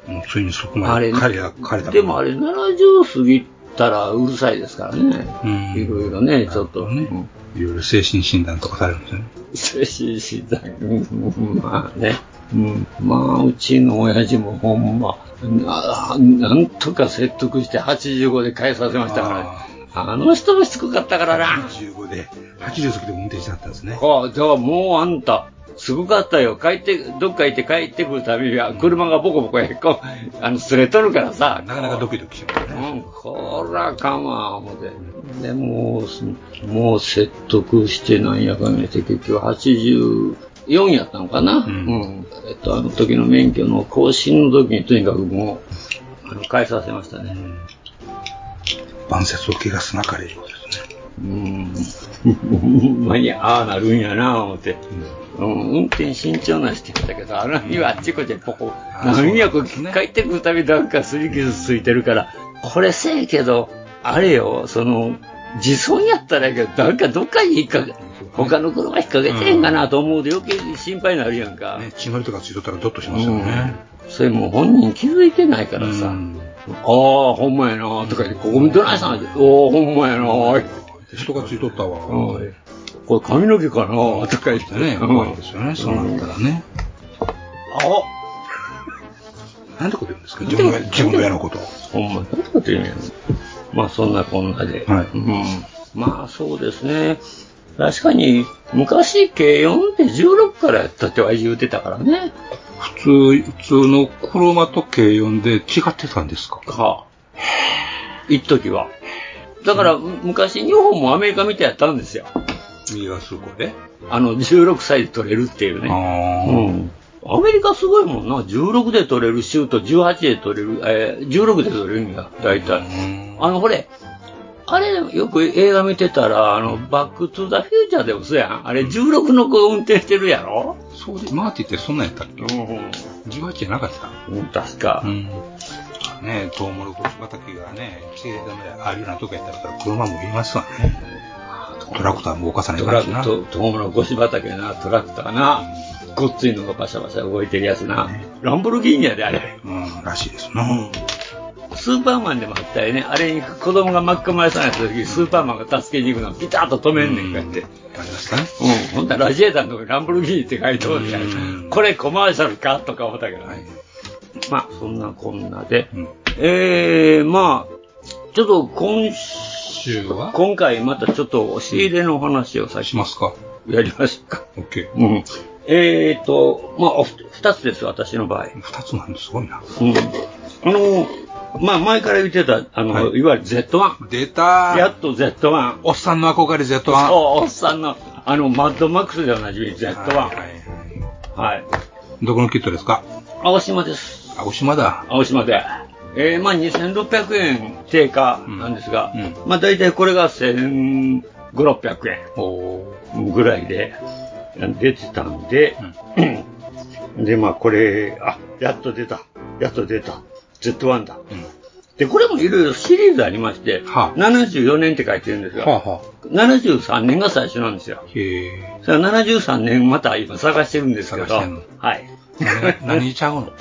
もうついにそこまであれ、彼が、彼だでもあれ、70過ぎたらうるさいですからね。いろいろね、ちょっと。ね。いろいろ精神診断とかされるんですよね。精神診断、うんまあね。うん、まあ、うちの親父もほんま、ななんとか説得して85で返させましたからね。あの人もしつこかったからな。85で、80過ぎでも運転しちゃったんですね。ああ、じゃあもうあんた、すごかったよ。帰って、どっか行って帰ってくるたびには、車がボコボコへっこ、あの、すれとるからさ。なかなかドキドキしますね。うん、こらあかんわ、思って。で、もう、もう説得してなんやかんやって結局84やったのかな。うん。えっと、あの時の免許の更新の時にとにかくもう、あの、返させましたね。晩節を怪我すなかれるようですね。うん。ほんまにああなるんやな、思って。うん、運転慎重なしてたけど、あの日はあっちこっちでポコ、何やこ帰ってくるたびなんかすり傷ついてるから、これせえけど、あれよ、その、自損やったらやけど、なんかどっかに引っ掛け、他の車引っ掛けてへんかなと思うと余計に心配になるやんか。血のりとかついとったらドッとしますよね。それもう本人気づいてないからさ。ああ、ほんまやなとか言って、ここ見どないしたんおお、ほんまやな人がついとったわ。うんこれ髪の毛かな？とか言ってね、怖いですよね、そうなったらね。あなんてこと言うんですか？自分が、自分がやること。ほんま、なんてこと言うんやろ。まあそんなこんなで。うん。まあそうですね。確かに、昔、軽4って16からやったっては言うてたからね。普通、普通の車と軽4で違ってたんですか？はあ。一時は。だから、昔日本もアメリカみたいやったんですよ。右が通行で？あの、16歳で取れるっていうね。うん。アメリカすごいもんな。16で取れる州と18で取れる、えー、16で取れるんや、大体。あの、ほれ、あれ、よく映画見てたら、あの、バックトゥザフューチャーでもそうやん。あれ、16の子運転してるやろ？そうで、マーティってそんなんやったっけ ?18 じゃなかった？うん、確か。うん。ねトウモロコシ畑がね、きれいだね、あるようなとこやったら車もいますわね。トラクターも動かさないトかんしな。ラクト、トウモロコシ畑な、トラクターな。ごっついのがバシャバシャ動いてるやつな。ランボルギーニやで、あれ。うん、らしいですな。スーパーマンでもあったよね。あれに子供が巻き込まれそうになった時、スーパーマンが助けに行くのをピタッと止めんねん、こうやって。ありましたね。うん。ほんならラジエーターのとこにランボルギーニって書いておるやん。これコマーシャルかとか思ったけどね。まあ、そんなこんなで。えー、まあ、ちょっと今週は？今回またちょっと仕入れのお話をさしますかやりましょうか。OK。うん。えーと、まあ、お二つです、私の場合。二つなんですごいな。うん。あの、まあ、前から言ってた、あの、い、わゆる Z1。出たやっと Z1。おっさんの憧れ Z1。そう、おっさんの、あの、マッドマックスでおなじみ Z1。はい。どこのキットですか？青島です。青島だ。青島で。えー、まあ2600円定価なんですが、まあ大体これが1500、600円ぐらいで出てたんで、で、まあこれ、あ、やっと出た。やっと出た。Z1 だ。で、これもいろいろシリーズありまして、74年って書いてるんですが、73年が最初なんですよ。へそれは73年また今探してるんですけど、はい。何ちゃうの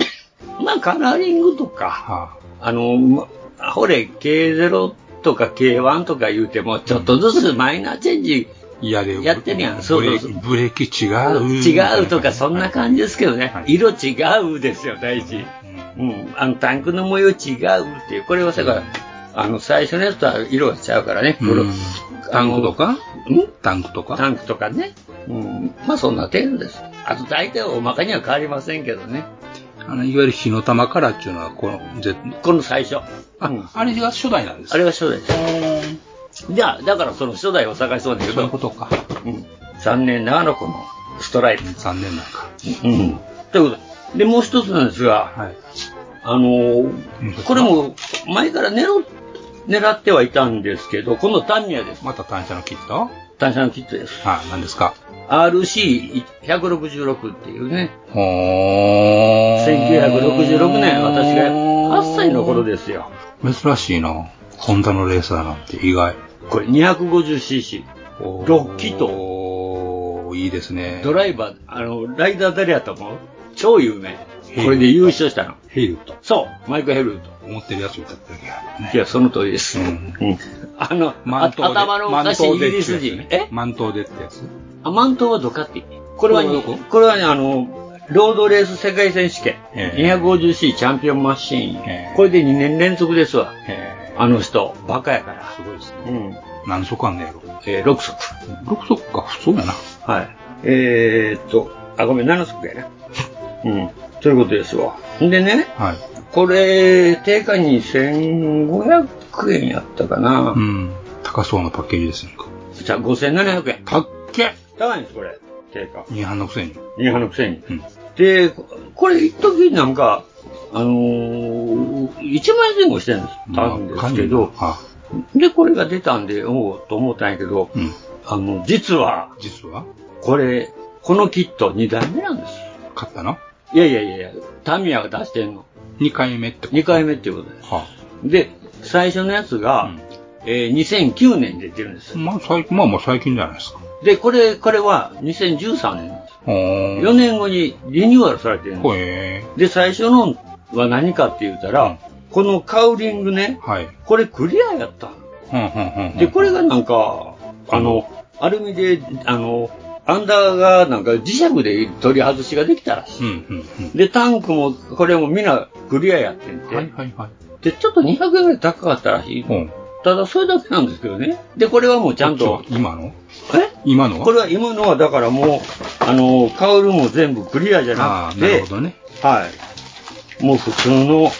まあカラーリングとか、あの、まほれ、K0 とか K1 とか言うても、ちょっとずつマイナーチェンジやってるやん。そうそう。ブレーキ違う。違うとかそんな感じですけどね。色違うですよ、大事。うん。あの、タンクの模様違うっていう。これはさから、あの、最初のやつとは色が違うからね。黒タンクとか？んタンクとか？タンクとかね。うん。まあそんな程度です。あと大体大まかには変わりませんけどね。あの、いわゆる火の玉カラーっていうのは、この、ぜこの最初。あ、あれが初代なんですあれが初代です。じゃあ、だからその初代を探しそうだけど。そういうことか。うん。残念ながらこのストライプ。残念なんか。うん。ということで、で、もう一つなんですが、あのーこれも前から狙ってはいたんですけど、このタミヤです。また単車のキット？単車のキットです。はい、何ですか？RC166 っていうね、ほ1966年、私が8歳の頃ですよ。珍しいな。ホンダのレーサーなんて意外。これ 250cc。6気筒。おいいですね。ドライバー、あの、ライダー誰やと思う？超有名。これで優勝したの。ヘイルと。そう、マイク・ヘルーと。思ってるやつ歌ってるけどね。いや、その通りです。うん。あの、あ頭のおかしいイギリス人。え？満頭でってやつあ、マントはドカティ。これはねこれはどこ、これはね、あの、ロードレース世界選手権。え 250C チャンピオンマシーン。これで2年連続ですわ。あの人、バカやから。すごいですね。うん。何足あんねやろ？えー、6足。6足か、普通やな。はい。えー、っと、あ、ごめん、7足やな。うん。ということですわ。んでね、はい。これ、定価に1500円やったかな。うん。高そうなパッケージですね。じゃあ5700円。かっけ高いんです、これ。定価。二半のくせに。二半のくせに。で、これ一時なんか、あのー、1万円前後してるんです、たんですけど、で、これが出たんで、おうと思ったんやけど、あの、実は、実は？これ、このキット2代目なんです。買ったの？いやいやいやタミヤが出してんの。?2 回目ってこと ?2 回目っていうことです。はで、最初のやつが、えー2009年で出てるんです。まあ、最近、まあまあ最近じゃないですか。で、これ、これは2013年なんです。ほー4年後にリニューアルされてるんです。で、最初のは何かって言ったら、このカウリングね、はい。これクリアやった。で、これがなんか、あの、アルミで、あの、アンダーがなんか磁石で取り外しができたらしい。うんうんうん。で、タンクも、これもみんなクリアやってんて。はいはいはい。で、ちょっと200円ぐらい高かったらしい。ただ、それだけなんですけどね。で、これはもうちゃんと。今の？え？今の？はこれは今のはだからもう、あの、カウルも全部クリアじゃなくて、なるほどね。はい。もう普通の、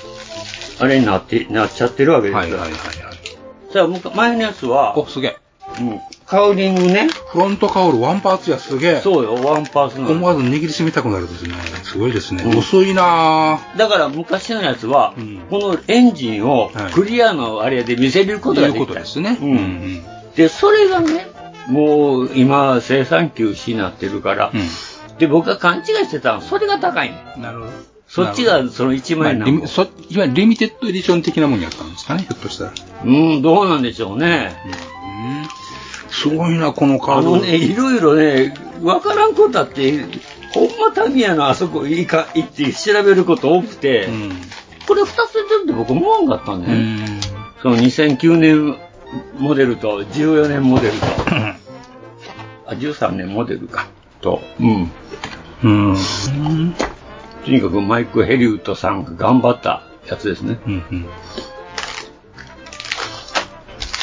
あれになって、なっちゃってるわけですよ。はいはいはいはい。さあ、前のやつは、お、すげえ。うん、カウリングね。フロントカウルワンパーツや、すげえ。そうよ、ワンパーツの。思わず握りしめたくなるですね。すごいですね。うん薄いなだから昔のやつは、このエンジンをクリアのあれで見せることができた。いうことですね。うんで、それがね、もう今生産休止になってるから、で、僕が勘違いしてたの、それが高いね。なるほど。そっちがその1万円まあなのリミそいわゆるリミテッドエディション的なもんやったんですかね、ひょっとしたら。うん、どうなんでしょうね。すごいな、このカード。あのね、いろいろね、わからんことあって、ほんまタミヤのあそこいいか、行って調べること多くて、これ二つ出てるって僕思わんかったね。その2009年モデルと14年モデルと、あ、13年モデルか、と、うん。うん。とにかくマイク・ヘリウッドさんが頑張ったやつですね。うんうん。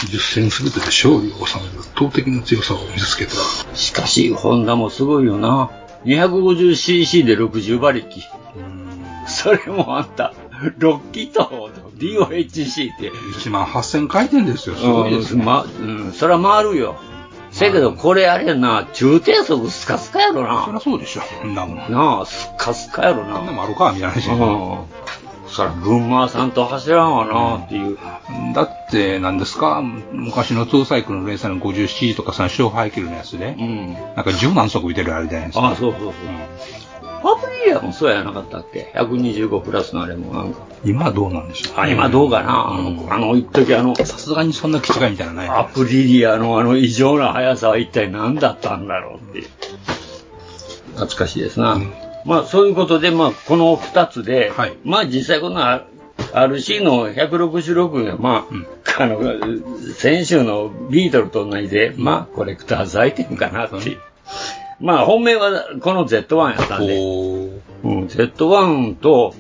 10戦すべてで勝利を収める圧倒的な強さを見せつけた。しかし、ホンダもすごいよな。250cc で60馬力。それもあんた、6気筒の DOHC って。1万8000回転ですよ、すごいですね。うん、ま、うん、そりゃ回るよ。せやけど、これあれやな、中低速スカスカやろな。そりゃそうでしょ。そんなもん。なあ、スカスカやろな。そんなもんあるか、みたいな話。うん。そら、群馬さんと走らんわなっていう。だって、何ですか？昔の2サイクルのレーサーの 50C とかさ、勝敗キルのやつで、なんか十何足見てるあれじゃないですか。あそうそうそう。パプリリアもそうやなかったっけ ?125 プラスのあれもなんか。今はどうなんでしょう、あ、今どうかな、あの、一時あの、さすがにそんな気違いみたいなのないアプリリアのあの異常な速さは一体何だったんだろうっていう。懐かしいですな。まあ、そういうことで、まあ、この二つで、まあ、実際この RC の166が、まあ、あの、先週のビートルと同じで、まあ、コレクターズアイテムかなっていう。まあ、本命はこの Z1 やったんで、うん、Z1 と、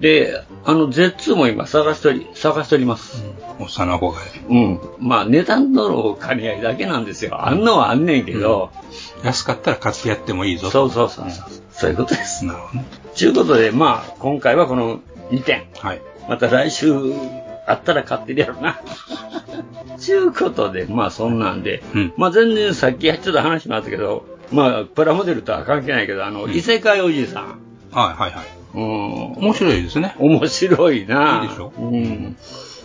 で、あの Z2 も今探しており、探しております。おっさんの方が。うん。まあ、値段との兼ね合いだけなんですよ。あんのはあんねんけど、安かったら勝つやってもいいぞ。そうそうそう。そういうことです。なるほど。ということで、まあ、今回はこの2点。はい。また来週あったら買ってるやろな。ちゅうことで、まあそんなんで、まあ全然さっきちょっと話しましたけど、まあプラモデルとは関係ないけど、あの、異世界おじさん。はいはいはい。うん。面白いですね。面白いな。いいでしょ？うん。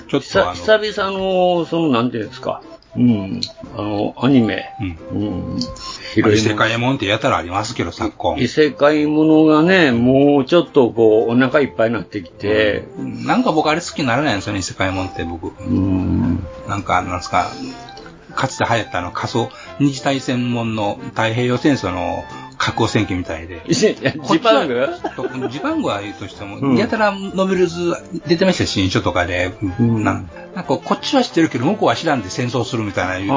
ちょっと久々の、その、なんていうんですか。うん。あの、アニメ。うん。異世界もんってやたらありますけど、昨今。異世界ものがね、もうちょっとこう、お腹いっぱいになってきて、なんか僕あれ好きにならないんですよね、異世界もんって僕。なんか、なんですか、かつて流行ったあの仮想、二次大戦もんの太平洋戦争の核汚染機みたいで。ジパング？ジパングは言うとしても、うんやたらノベルズ出てましたよ新書とかで。なんなんかこっちは知ってるけど、向こうは知らんで戦争するみたいな、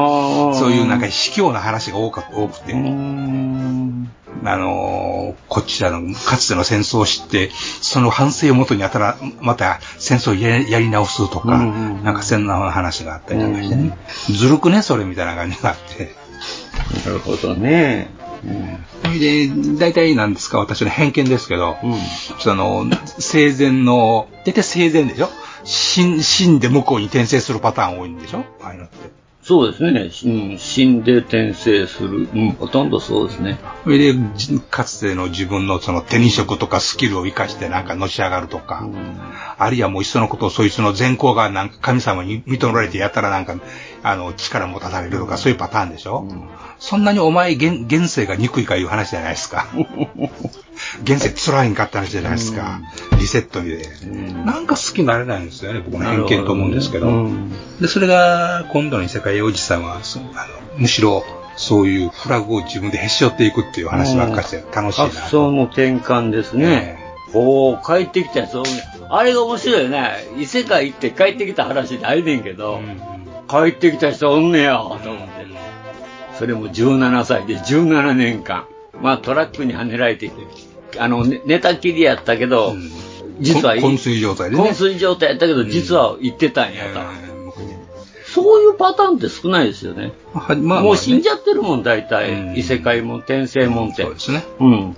そういうなんか卑怯な話が多か多くて。あのーこっちらのかつての戦争を知って、その反省をもとにやたら、また戦争をやりやり直すとか、なんかそんな話があったりなんかしてね。ずるくね、それみたいな感じがあって。なるほどね。それで、大体なんですか、私の偏見ですけど、その、生前の、大体生前でしょ？死んで向こうに転生するパターン多いんでしょ？ああいうのって。そうですね。うん、死んで転生する。うん、ほとんどそうですね。それで、じかつての自分のその手に職とかスキルを活かしてなんかのし上がるとか、あるいはもういっそのことをそいつの善行がなんか神様に認められてやったらなんか、あの、力持たされるとか、そういうパターンでしょ、そんなにお前現、現世が憎いかいう話じゃないですか。現世辛いんかって話じゃないですか。リセットで。なんか好きになれないんですよね、僕の偏見と思うんですけど。で、それが、今度の異世界おじさんは、そあのむしろ、そういうフラグを自分でへし折っていくっていう話ばっかりして楽しいな。発想の転換ですね。おー、帰ってきたやつをあれが面白いよね。異世界行って帰ってきた話ないねんけど、帰ってきた人おんねや、と思って。それも17歳で17年間。まあトラックにはねられて、あの、ね寝たきりやったけど、実は、こ昏睡状態でね昏睡状態やったけど、実は行ってたんや、と。そういうパターンって少ないですよね。まあまあもう死んじゃってるもん、大体。異世界も転生もんって。そうですね。うん。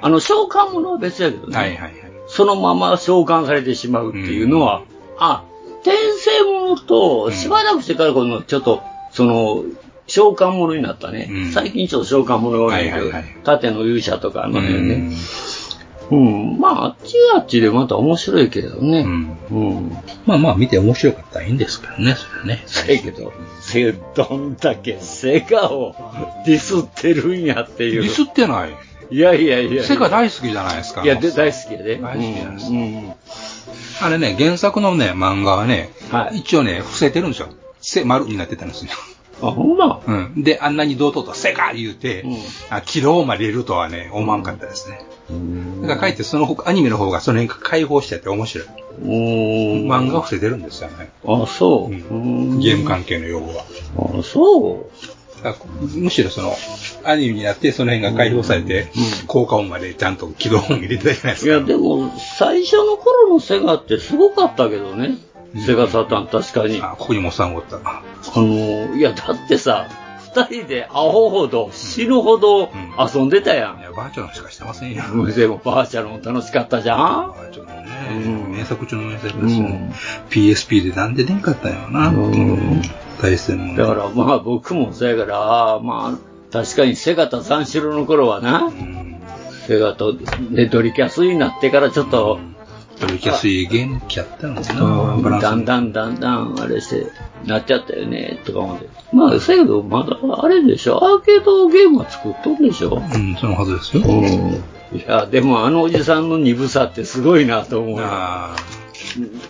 あの、召喚者は別やけどね。はいはいはい。そのまま召喚されてしまうっていうのは、あ、転生者と、しばらくしてからこの、ちょっと、その、召喚者になったね。最近ちょっと召喚者が多いんだけど、縦の勇者とかあの辺ね。うん。まあ、あっちはあっちでまた面白いけどね。うん。まあまあ見て面白かったらいいんですけどね、それね。せやけど、せどんだけセガをディスってるんやっていう。ディスってない？いやいやいや。セガ大好きじゃないですか。いや、で大好きやで。大好きなんですあれね、原作のね、漫画はね、一応ね、伏せてるんですよ。せ、丸になってたんですよ。あ、ほんま？うん。で、あんなに堂々とセガ言うて、あ軌道まで入れるとはね、思わんかったですね。だからかえってその方アニメの方がその辺解放してて面白い。漫画は伏せてるんですよね。あ、そう。ゲーム関係の用語は。あ、そう。むしろその、アニメになってその辺が解放されて、効果音までちゃんと起動音入れてたじゃないですか。いや、でも、最初の頃のセガってすごかったけどね。セガサタン、確かに。あ、ここにもさんおった。あの、いや、だってさ、二人でアホほど、死ぬほど遊んでたやん。いや、バーチャルしかしてませんよ。でもバーチャルも楽しかったじゃんバーチャルもね、名作中の名作ですよ、ね PSP でなんで出んかったんやろな。うん対戦もね。だからまあ僕もそうやから、まあ、確かにセガと三四郎の頃はな、セガとでドリキャスになってからちょっと、取りやすいゲーム機やったのかな、だんだんだんだんあれして、なっちゃったよね、とか思って。まあ、せやけど、まだあれでしょ、アーケードゲームは作っとるでしょ。うん、そのはずですよ。うん。いや、でもあのおじさんの鈍さってすごいなと思うよ。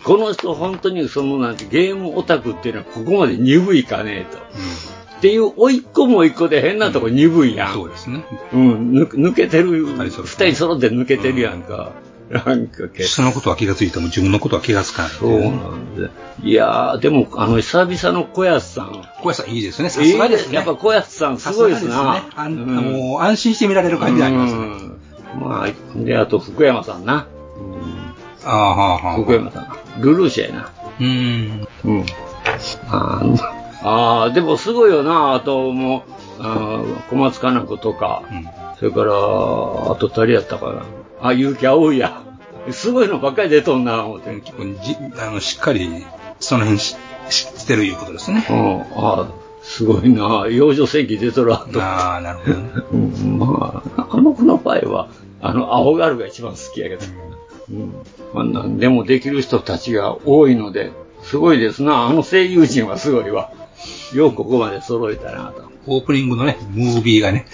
この人本当にそのなんてゲームオタクっていうのはここまで鈍いかねえと。っていう、おいっ子もおいっ子で変なとこ鈍いやん。そうですね。うん、抜抜けてる、二人揃って抜けてるやんか。なんかけ人のことは気がついても自分のことは気がつかない。そうなんで。いやー、でも、あの、久々の小安さん。小安さんいいですね。さすがですね。やっぱ小安さんすごいですねあんもう安心して見られる感じありますね。うんまあ、で、あと福山さんな。ああ、はあ、はあ。福山さん。ルルーシュやな。うん。うん。あーあー、でもすごいよな、あともう、あー小松かな子とか、それから、あと誰やったかな。あ、結城葵や。すごいのばっかり出とんな、思って。じあの、しっかり、その辺し知ってるいうことですね。うん、ああ、すごいな、幼女戦記出とるあと。ああ、なるほどね。うん、まあ、あの子の場合は、あの、アホガールが一番好きやけど。うん。まあ、なんでもできる人たちが多いので、すごいですな。あの声優陣はすごいわ。ようここまで揃えたなと。オープニングのね、ムービーがね、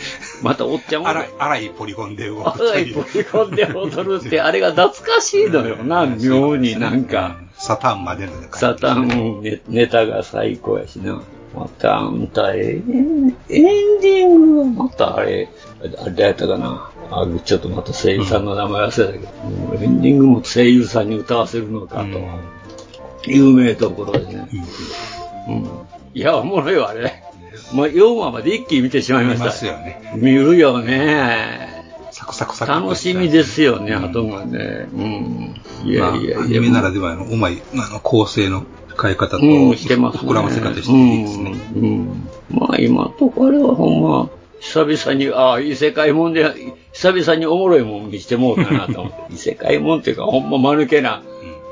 またおっちゃんも。荒い、荒いポリゴンで動く荒いポリゴンで踊るって、あれが懐かしいのよな、妙になんか。サタンまでのねサタンネネタが最高やしな。また、あんた、えーエンディングはまたあれ、あれやったかな。あちょっとまた声優さんの名前忘れたけど、もうエンディングも声優さんに歌わせるのかと。有名ところでね。うん。いや、おもろいわ、あれ。まあ、4話まで一気に見てしまいました。見ますよね。見るよね。サクサクサク。楽しみですよね、あとがね。うん。いやいやいや。アニメならではのうまい、あの、構成の変え方と、うん、してます、ね。膨らませ方していいですね。うん。うん、まあ今とこあれはほんま、久々に、ああ、異世界もんで、久々におもろいもん見してもうたなと思って。異世界もんっていうか、ほんま間抜けな。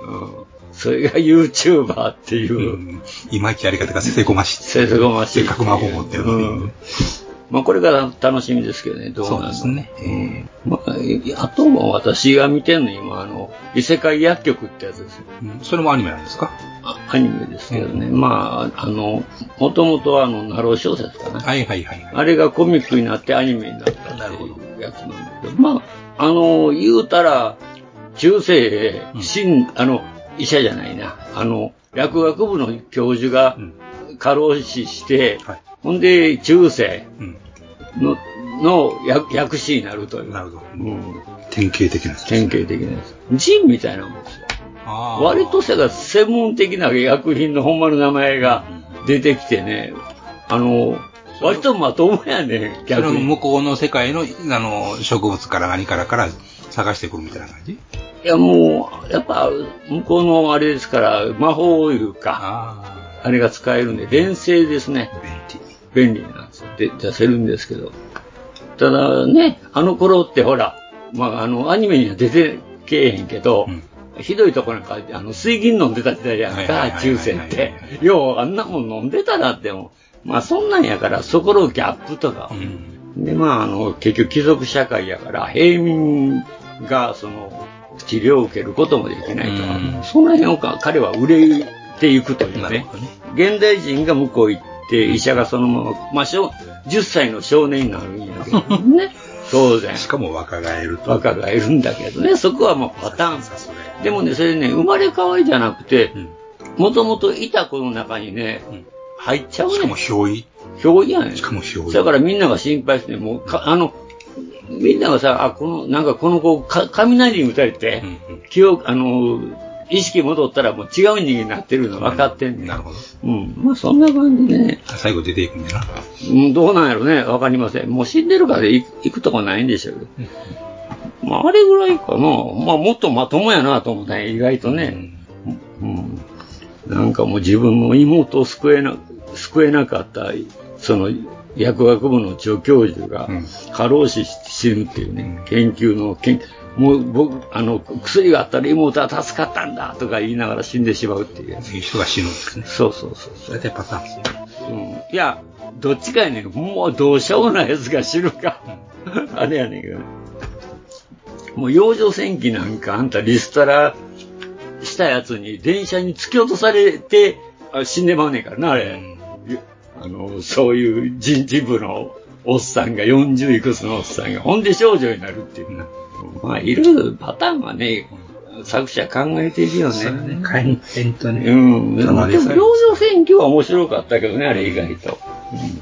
うん。それが YouTuber っていう。いまいちやり方がせせこましい。せせこましい。せっかく魔法持ってるのに。うんまあこれから楽しみですけどね、どうなるのそうですね。まあ、あとは私が見てんの今、あの、異世界薬局ってやつですよ。それもアニメなんですか？アニメですけどね。まあ、あの、もともとあの、ナロー小説かな。はいはいはい。あれがコミックになってアニメになったっていうやつなんだけど、まあ、あの、言うたら、中世へ、新、あの、医者じゃないな。あの、薬学部の教授が過労死して、ほんで、中世の、の薬薬師になるという。なるほど。うん。典型的なやつ。典型的なやつ。ジンみたいなもんですよ。割とせが専門的な薬品のほんまの名前が出てきてね、あの、割とまともやね、それも逆に。向こうの世界の、あの、植物から何からから探してくるみたいな感じ？いやもう、やっぱ、向こうのあれですから、魔法いうか、あれが使えるんで、連星ですね。便利。便利なんですよ。で、出せるんですけど。ただね、あの頃ってほら、まあ、あの、アニメには出てけえへんけど、ひどいとこなんか、あの、水銀飲んでた時代やんか、中世って。よう、あんなもん飲んでたなっても。まあ、そんなんやから、そこのギャップとか。で、まあ、あの、結局貴族社会やから、平民が、その、治療を受けることもできないとか、その辺をか彼は売れていくというね。現代人が向こう行って、医者がそのまま、まあ、小10歳の少年になるんやけどね。当然。しかも若返ると。若返るんだけどね、そこはもうパターンさ、それ。でもね、それね、生まれ変わりじゃなくて、もともといた子の中にね、入っちゃうね。しかも憑依憑依やねん。しかも憑依だからみんなが心配して、もうか、あの、みんながさ、あ、この、なんかこの子、か雷に打たれて、記憶、あの、意識戻ったらもう違う人間になってるの分かってんねん。なるほど。うん。まあそんな感じでね。最後出ていくんだな。うん、どうなんやろね。わかりません。もう死んでるから行行くとこないんでしょうけど。まああれぐらいかな。まあもっとまともやなと思ったね。意外とね。うん。なんかもう自分の妹を救えな、救えなかった、その、薬学部の助教授が過労死して死ぬっていうね、研究の研、もう僕、あの、薬があったら妹は助かったんだとか言いながら死んでしまうっていう。いう人が死ぬんですね。そうそうそうそう。大体パターンですね。うん。いや、どっちかやねん。もうどうしようもないやつが死ぬか。あれやねんけどね。もう幼女戦記なんかあんたリストラしたやつに電車に突き落とされてあ死んでまうねんからな、あれ。あの、そういう人事部のおっさんが、40いくつのおっさんが、ほんで少女になるっていうな。まあ、いろいろパターンはね、作者考えているよね。買いにえんとね。うん。でも、領女選挙は面白かったけどね、あれ意外と。うん。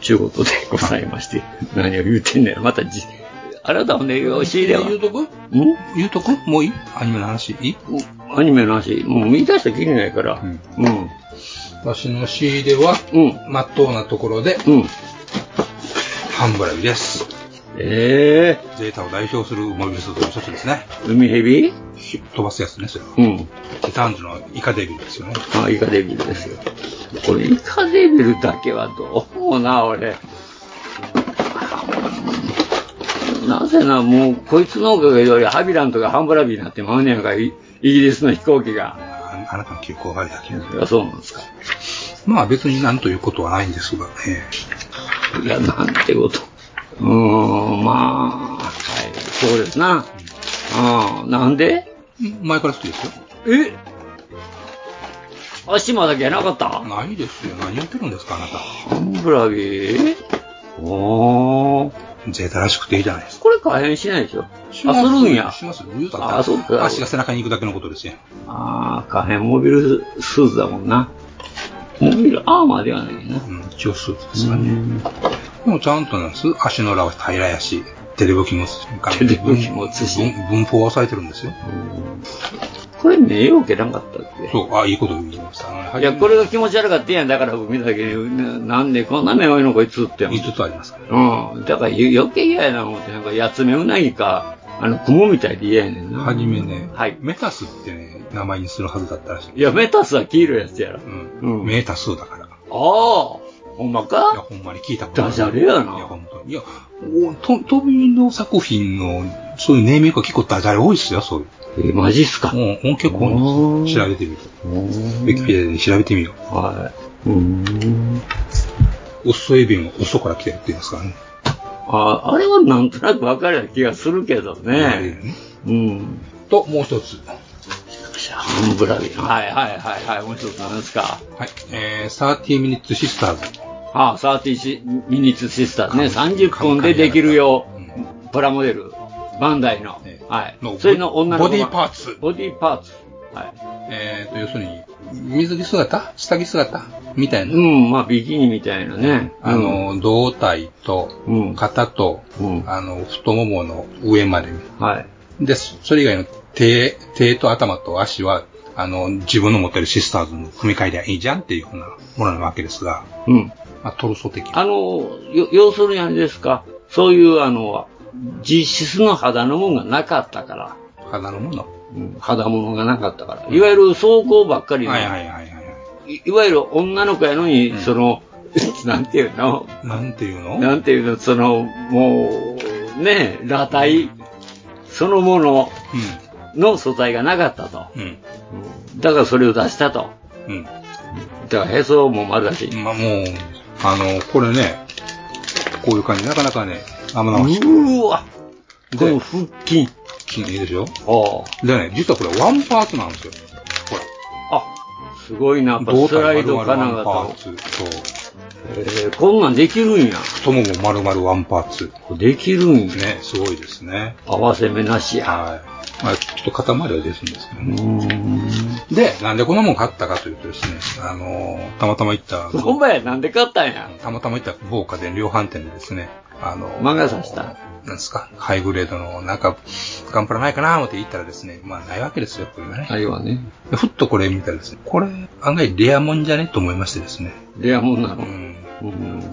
ちゅうことでございまして。何を言うてんねん。またじ、あなたもね、仕入れは。言うとく？ん？言うとく？もういい？アニメの話いい？アニメの話、もう見出したらきりないから。うん。私の仕入れは、まっとうなところで、ハンブラビです。ええゼータを代表するモビルスーツの一つですね。海蛇？飛ばすやつね、それは。うん。ティターンズのイカデビルですよね。あ、イカデビルですよ。これ、イカデビルだけはどうもな、俺。なぜな、もう、こいつのおかげで俺、ハビランとかハンブラビーになってまうねやんか、イイギリスの飛行機が。ああなたの記憶を悪いだけいや、そうなんですか。まあ別になんということはないんですが、えいや、なんてこと。うーん、まあ、はい、そうですな。ああ、なんで？え前から好きですよ。え？足まだけなかった？ないですよ。何言ってるんですか、あなた。ハンブラビー？おー。ゼータらしくていいじゃないですか。これ可変しないでしょ？あ、するんや。しますよ。言うたらあ、そうか。足が背中に行くだけのことですよ。ああ、可変モビルスーツだもんな。モビルアーマーではないな。うん、一応スーツですかね。でもちゃんとなんです。足の裏は平らやし、テレブ機持つし、テレブ機持つし文文法は抑えてるんですよ。これ目を受けなかったっけ？そう、あ、いいこと言いました。あのいや、これが気持ち悪かったんやん。だから僕見ただけに、ななんでこんな目多いのこいつって。5つありますから。うん。だからよ余計嫌やな思って、なんか、やつ目うなぎか、あの、雲みたいで嫌やねんな。はじめね、はい。メタスってね、名前にするはずだったらしい。いや、メタスは黄色いやつやろ。うん。メータ数だから。ああ、ほんまか？いや、ほんまに聞いたことダジャレやな。いや、本当に。いや、おと、飛びの作品の、そういうネーミングが結構ダジャレ多いっすよ、そういう。え、マジっすか？うん、うん結構調べてみると。ウィキペディアで調べてみよう。はい。うん。ウッソエビンは嘘から来てるって言いますからね。ああれはなんとなくわかるような気がするけどね。うん。と、もう一つ。ハンブラビー。はいはいはいはい。もう一つなんですか？はい。えー、30 Minutes Sisters。ああ、30ミニッツシスターズね。30分でできるよう、プラモデル、バンダイの。はい。それの女の子がボディパーツ。ボディパーツ。はい。えーと、要するに、水着姿？下着姿？みたいな。うん、まあ、ビキニみたいなね。あの、胴体と、肩と、あの、太ももの上まで。はい。で、そそれ以外の手、手と頭と足は、あの、自分の持ってるシスターズの踏み替えりゃいいじゃんっていうふうなものなわけですが、うん。まあ、トルソ的あの、よ要するにあれですか、そういうあの、実質の肌のものがなかったから。肌のもの？うん、肌物がなかったから。いわゆる走行ばっかりの、はいはいはいはい。いいわゆる女の子やのに、その、なんていうの？なんていうの？なんていうの？その、もう、ね、裸体そのものの素材がなかったと。うん。だからそれを出したと。うん。だからへそも丸出し。まあもう、あの、これね、こういう感じ、なかなかね、生々しい。うわこの腹筋。筋いいでしょあでね、実はこれワンパーツなんですよ。これ。すごいな、やっぱスライド金型ワンパーツと、えー、こんなんできるんや。太もも丸々ワンパーツ。できるんや。ね、すごいですね。合わせ目なしや。はい。まあ、ちょっと肩まではですんですけどね。で、なんでこんなもん買ったかというとですね、あのーたまたま行った、ほんまや、なんで買ったんや。たまたま行った某家電量販店でですね、あのー漫画刺した？なんですか、ハイグレードの、なんか、ガンプラないかな思って行ったらですね、まあないわけですよ、これがね。ないわね。でふっとこれ見たらですね、これ、案外レアもんじゃね？と思いましてですね。レアもんなの？うん。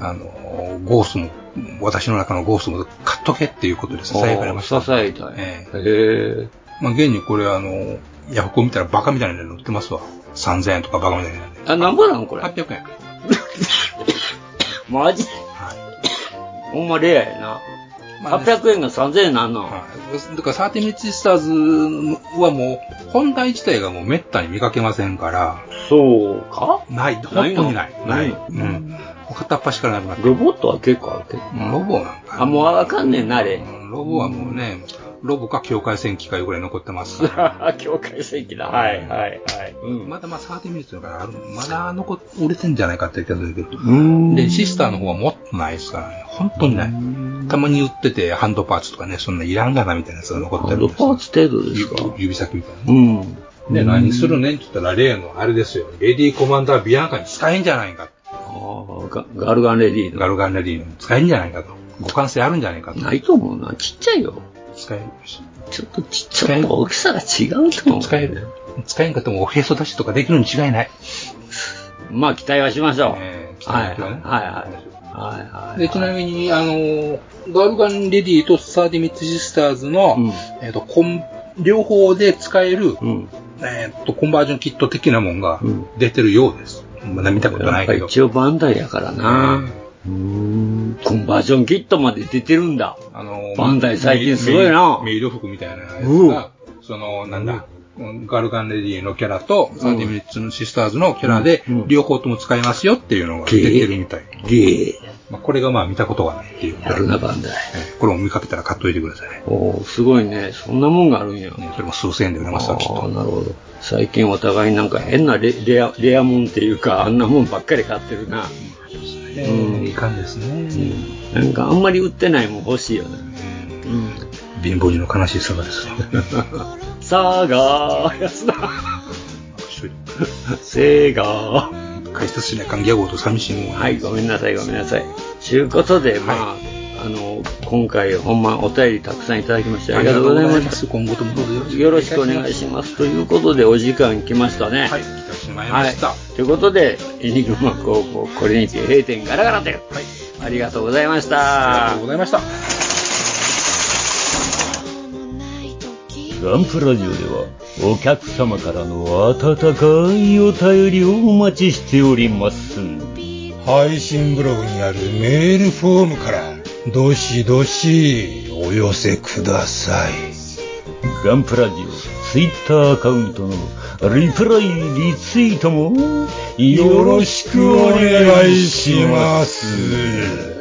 あの、ゴースも、私の中のゴースも買っとけっていうことで支えられました。支えたい。えええまあ、現にこれあの、ヤフコ見たらバカみたいなの売ってますわ。3000円とかバカみたいなの。あ、なんぼなんこれ？800円。マジほんまレアやな。800円が3000円なんの。だからサーティミッチスターズはもう、本体自体がもう滅多に見かけませんから。そうか？ない、本当にない。ない。の？うん。片っ端からなくなってロボットは結構あるけど。ロボなんか。あ、もうわかんねんな、あれ。ロボはもうね、ロボか境界線機械ぐらい残ってますから。境界線機だ。はい、はい、はい。まだまあ30ミニッツだからある、まだ残っ、売れてんじゃないかって気がするけど。んで、シスターの方はもっとないですからね。本当にない。たまに売ってて、ハンドパーツとかね、そんないらんがなみたいなやつが残ってるんですパーツ程度ですか？指先みたいな。うん。で、何するねんって言ったら、例のあれですよ。レディーコマンダービアンカに使えんじゃないか。ガガルガンレディーの。ガルガンレディーの使えんじゃないかと。互換性あるんじゃないかと。ないと思うな。ちっちゃいよ。使えるし。ちょっとちっちゃい。大きさが違うと思う。使える。使えんかってもおへそ出しとかできるに違いない？まあ、期待はしましょう。期待はね。はい、はい、はい。はい、で、ちなみに、あのー、ガルガンレディとサーディミッツシスターズの、えっ、と、コン、両方で使える、えっ、と、コンバージョンキット的なもんが出てるようです。まだ見たことないけど。一応バンダイやからな。うん。コンバージョンキットまで出てるんだ。あのー、バンダイ最近すごいな。メイド服みたいなやつが、その、なんだ、ガルガンレディのキャラと、サーティミニッツのシスターズのキャラで、両方とも使えますよっていうのが出てるみたい。ゲまあ、これがまあ見たことがないっていう。やるな、バンダイ。これも見かけたら買っといてください。おすごいね。そんなもんがあるんや。それも数千円で売れますわ、きっと。なるほど。最近お互いなんか変なレレア、レアもんっていうか、あんなもんばっかり買ってるな。うん、いかんですね。なんかあんまり売ってないもん欲しいよね。貧乏人の悲しい姿ですよ。さーがー、やつだ。せーがー。解説しないかんギャゴと寂しいもん。はい、ごめんなさい、ごめんなさい。ちゅうことで、まあ、あの、今回ほんまお便りたくさんいただきましてありがとうございます。今後ともどうぞよろしくお願いします。ということで、お時間来ましたね。はい、来てしまいました。ということで、エニグマ高校、これにて閉店ガラガラ店。はい。ありがとうございました。ありがとうございました。ガンプラジオでは、お客様からの温かいお便りをお待ちしております。配信ブログにあるメールフォームから、どしどしお寄せください。ガンプラジオ、ツイッターアカウントのリプライ、リツイートも、よろしくお願いします。